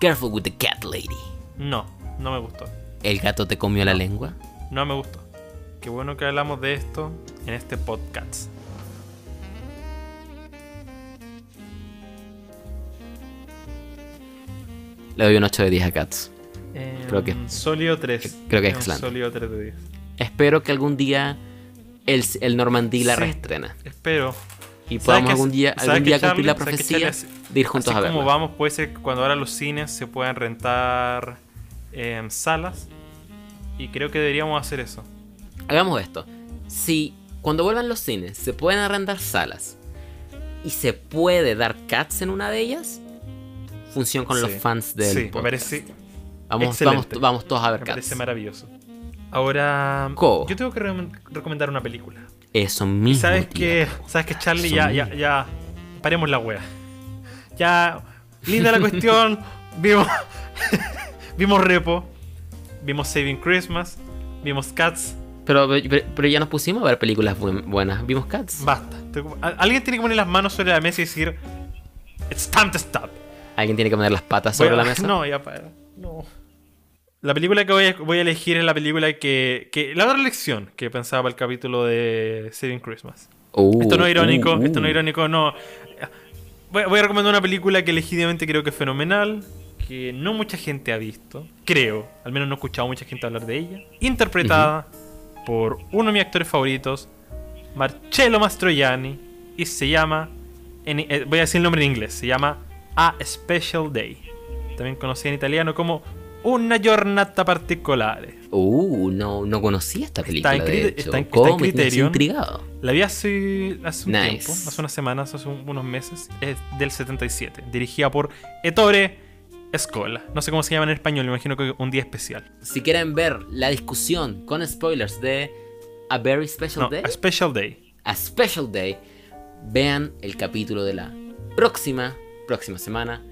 Careful with the cat lady? No, no me gustó. ¿El gato te comió la lengua? No me gustó. Qué bueno que hablamos de esto en este podcast. Le doy un 8 de 10 a Cats. Creo que- Un Sólido 3. creo que Un excelente. Sólido 3 de 10. Espero que algún día el, el Normandí la Sí. reestrena. Espero. Y ¿Sabes podamos algún día, algún día cumplir la Charlie? ¿Sabes que, profecía Charlie, de ir juntos así a verla. como vamos, puede ser que cuando ahora los cines se puedan rentar em, salas. Y creo que deberíamos hacer eso. Hagamos esto. Si cuando vuelvan los cines se pueden arrendar salas y se puede dar Cats en una de ellas, función con los fans del Sí, me podcast. parece, vamos, vamos, vamos todos a ver me Cats. parece maravilloso. Ahora, Co. yo tengo que re- recomendar una película. Eso mismo. sabes que, sabes que Charlie, ya, ya, ya, paremos la wea. Ya, linda la cuestión. (laughs) vimos, (laughs) vimos Repo, vimos Saving Christmas, vimos Cats. Pero, pero, pero ya nos pusimos a ver películas buen- buenas. ¿Vimos Cats? Basta. Alguien tiene que poner las manos sobre la mesa y decir, It's time to stop. ¿Alguien tiene que poner las patas sobre a- la mesa? (laughs) No, ya para. No. La película que voy a, voy a elegir es la película que, que. La otra lección que pensaba para el capítulo de Saving Christmas. Uh, Esto no es irónico, uh, esto no es uh. irónico, no. Voy, voy a recomendar una película que legítimamente creo que es fenomenal, que no mucha gente ha visto, creo, al menos no he escuchado mucha gente hablar de ella. Interpretada por uno de mis actores favoritos, Marcello Mastroianni, y se llama, en- eh, voy a decir el nombre en inglés, se llama A Special Day, también conocida en italiano como Una giornata particolare. Uh, no, no conocía esta película. en de hecho. está en- está intrigado. La vi hace, hace un Nice. tiempo, hace unas semanas, hace un- unos meses. Es del 77. Dirigida por Ettore Scola. No sé cómo se llama en español, me imagino que un día especial. Si quieren ver la discusión con spoilers de A Very Special No, Day, A Special Day. A Special Day, vean el capítulo de la próxima, próxima semana.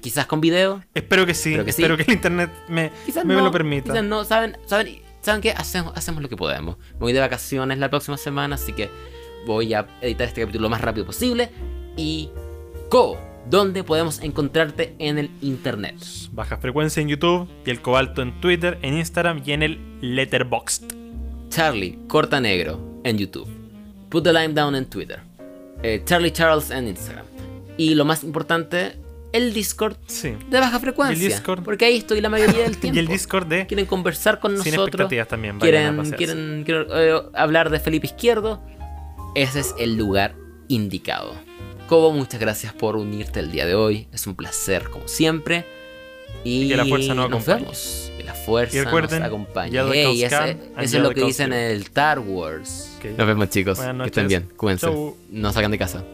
Quizás con video, Espero que sí. Espero que espero sí. que el internet me, quizás me no, lo permita. Quizás no, ¿saben? ¿Saben, ¿saben qué? Hacemos, hacemos lo que podemos. Me voy de vacaciones la próxima semana, así que voy a editar este capítulo lo más rápido posible. Y Co, ¿dónde podemos encontrarte en el internet? Baja frecuencia en YouTube y el cobalto en Twitter, en Instagram y en el Letterboxd. Charlie Corta Negro en YouTube. Put the Lime Down en Twitter. eh, Charlie Charles en Instagram. Y lo más importante, el Discord Sí. de baja frecuencia. Discord. Porque ahí estoy la mayoría del tiempo. (laughs) Y el Discord de Quieren conversar con Sin nosotros. expectativas también. Quieren, quieren, quieren, eh, hablar de Felipe Izquierdo. Ese es el lugar indicado. Cobo, muchas gracias por unirte el día de hoy. Es un placer, como siempre. Y Que la fuerza nos acompañe. vemos. Que la fuerza Y recuerden, nos acompañe. Yellow Ey, Cows ese- eso and es lo que dicen en el Star Wars. Ok. Nos vemos, chicos. Que estén bien. Cuídense. Chau. No salgan de casa.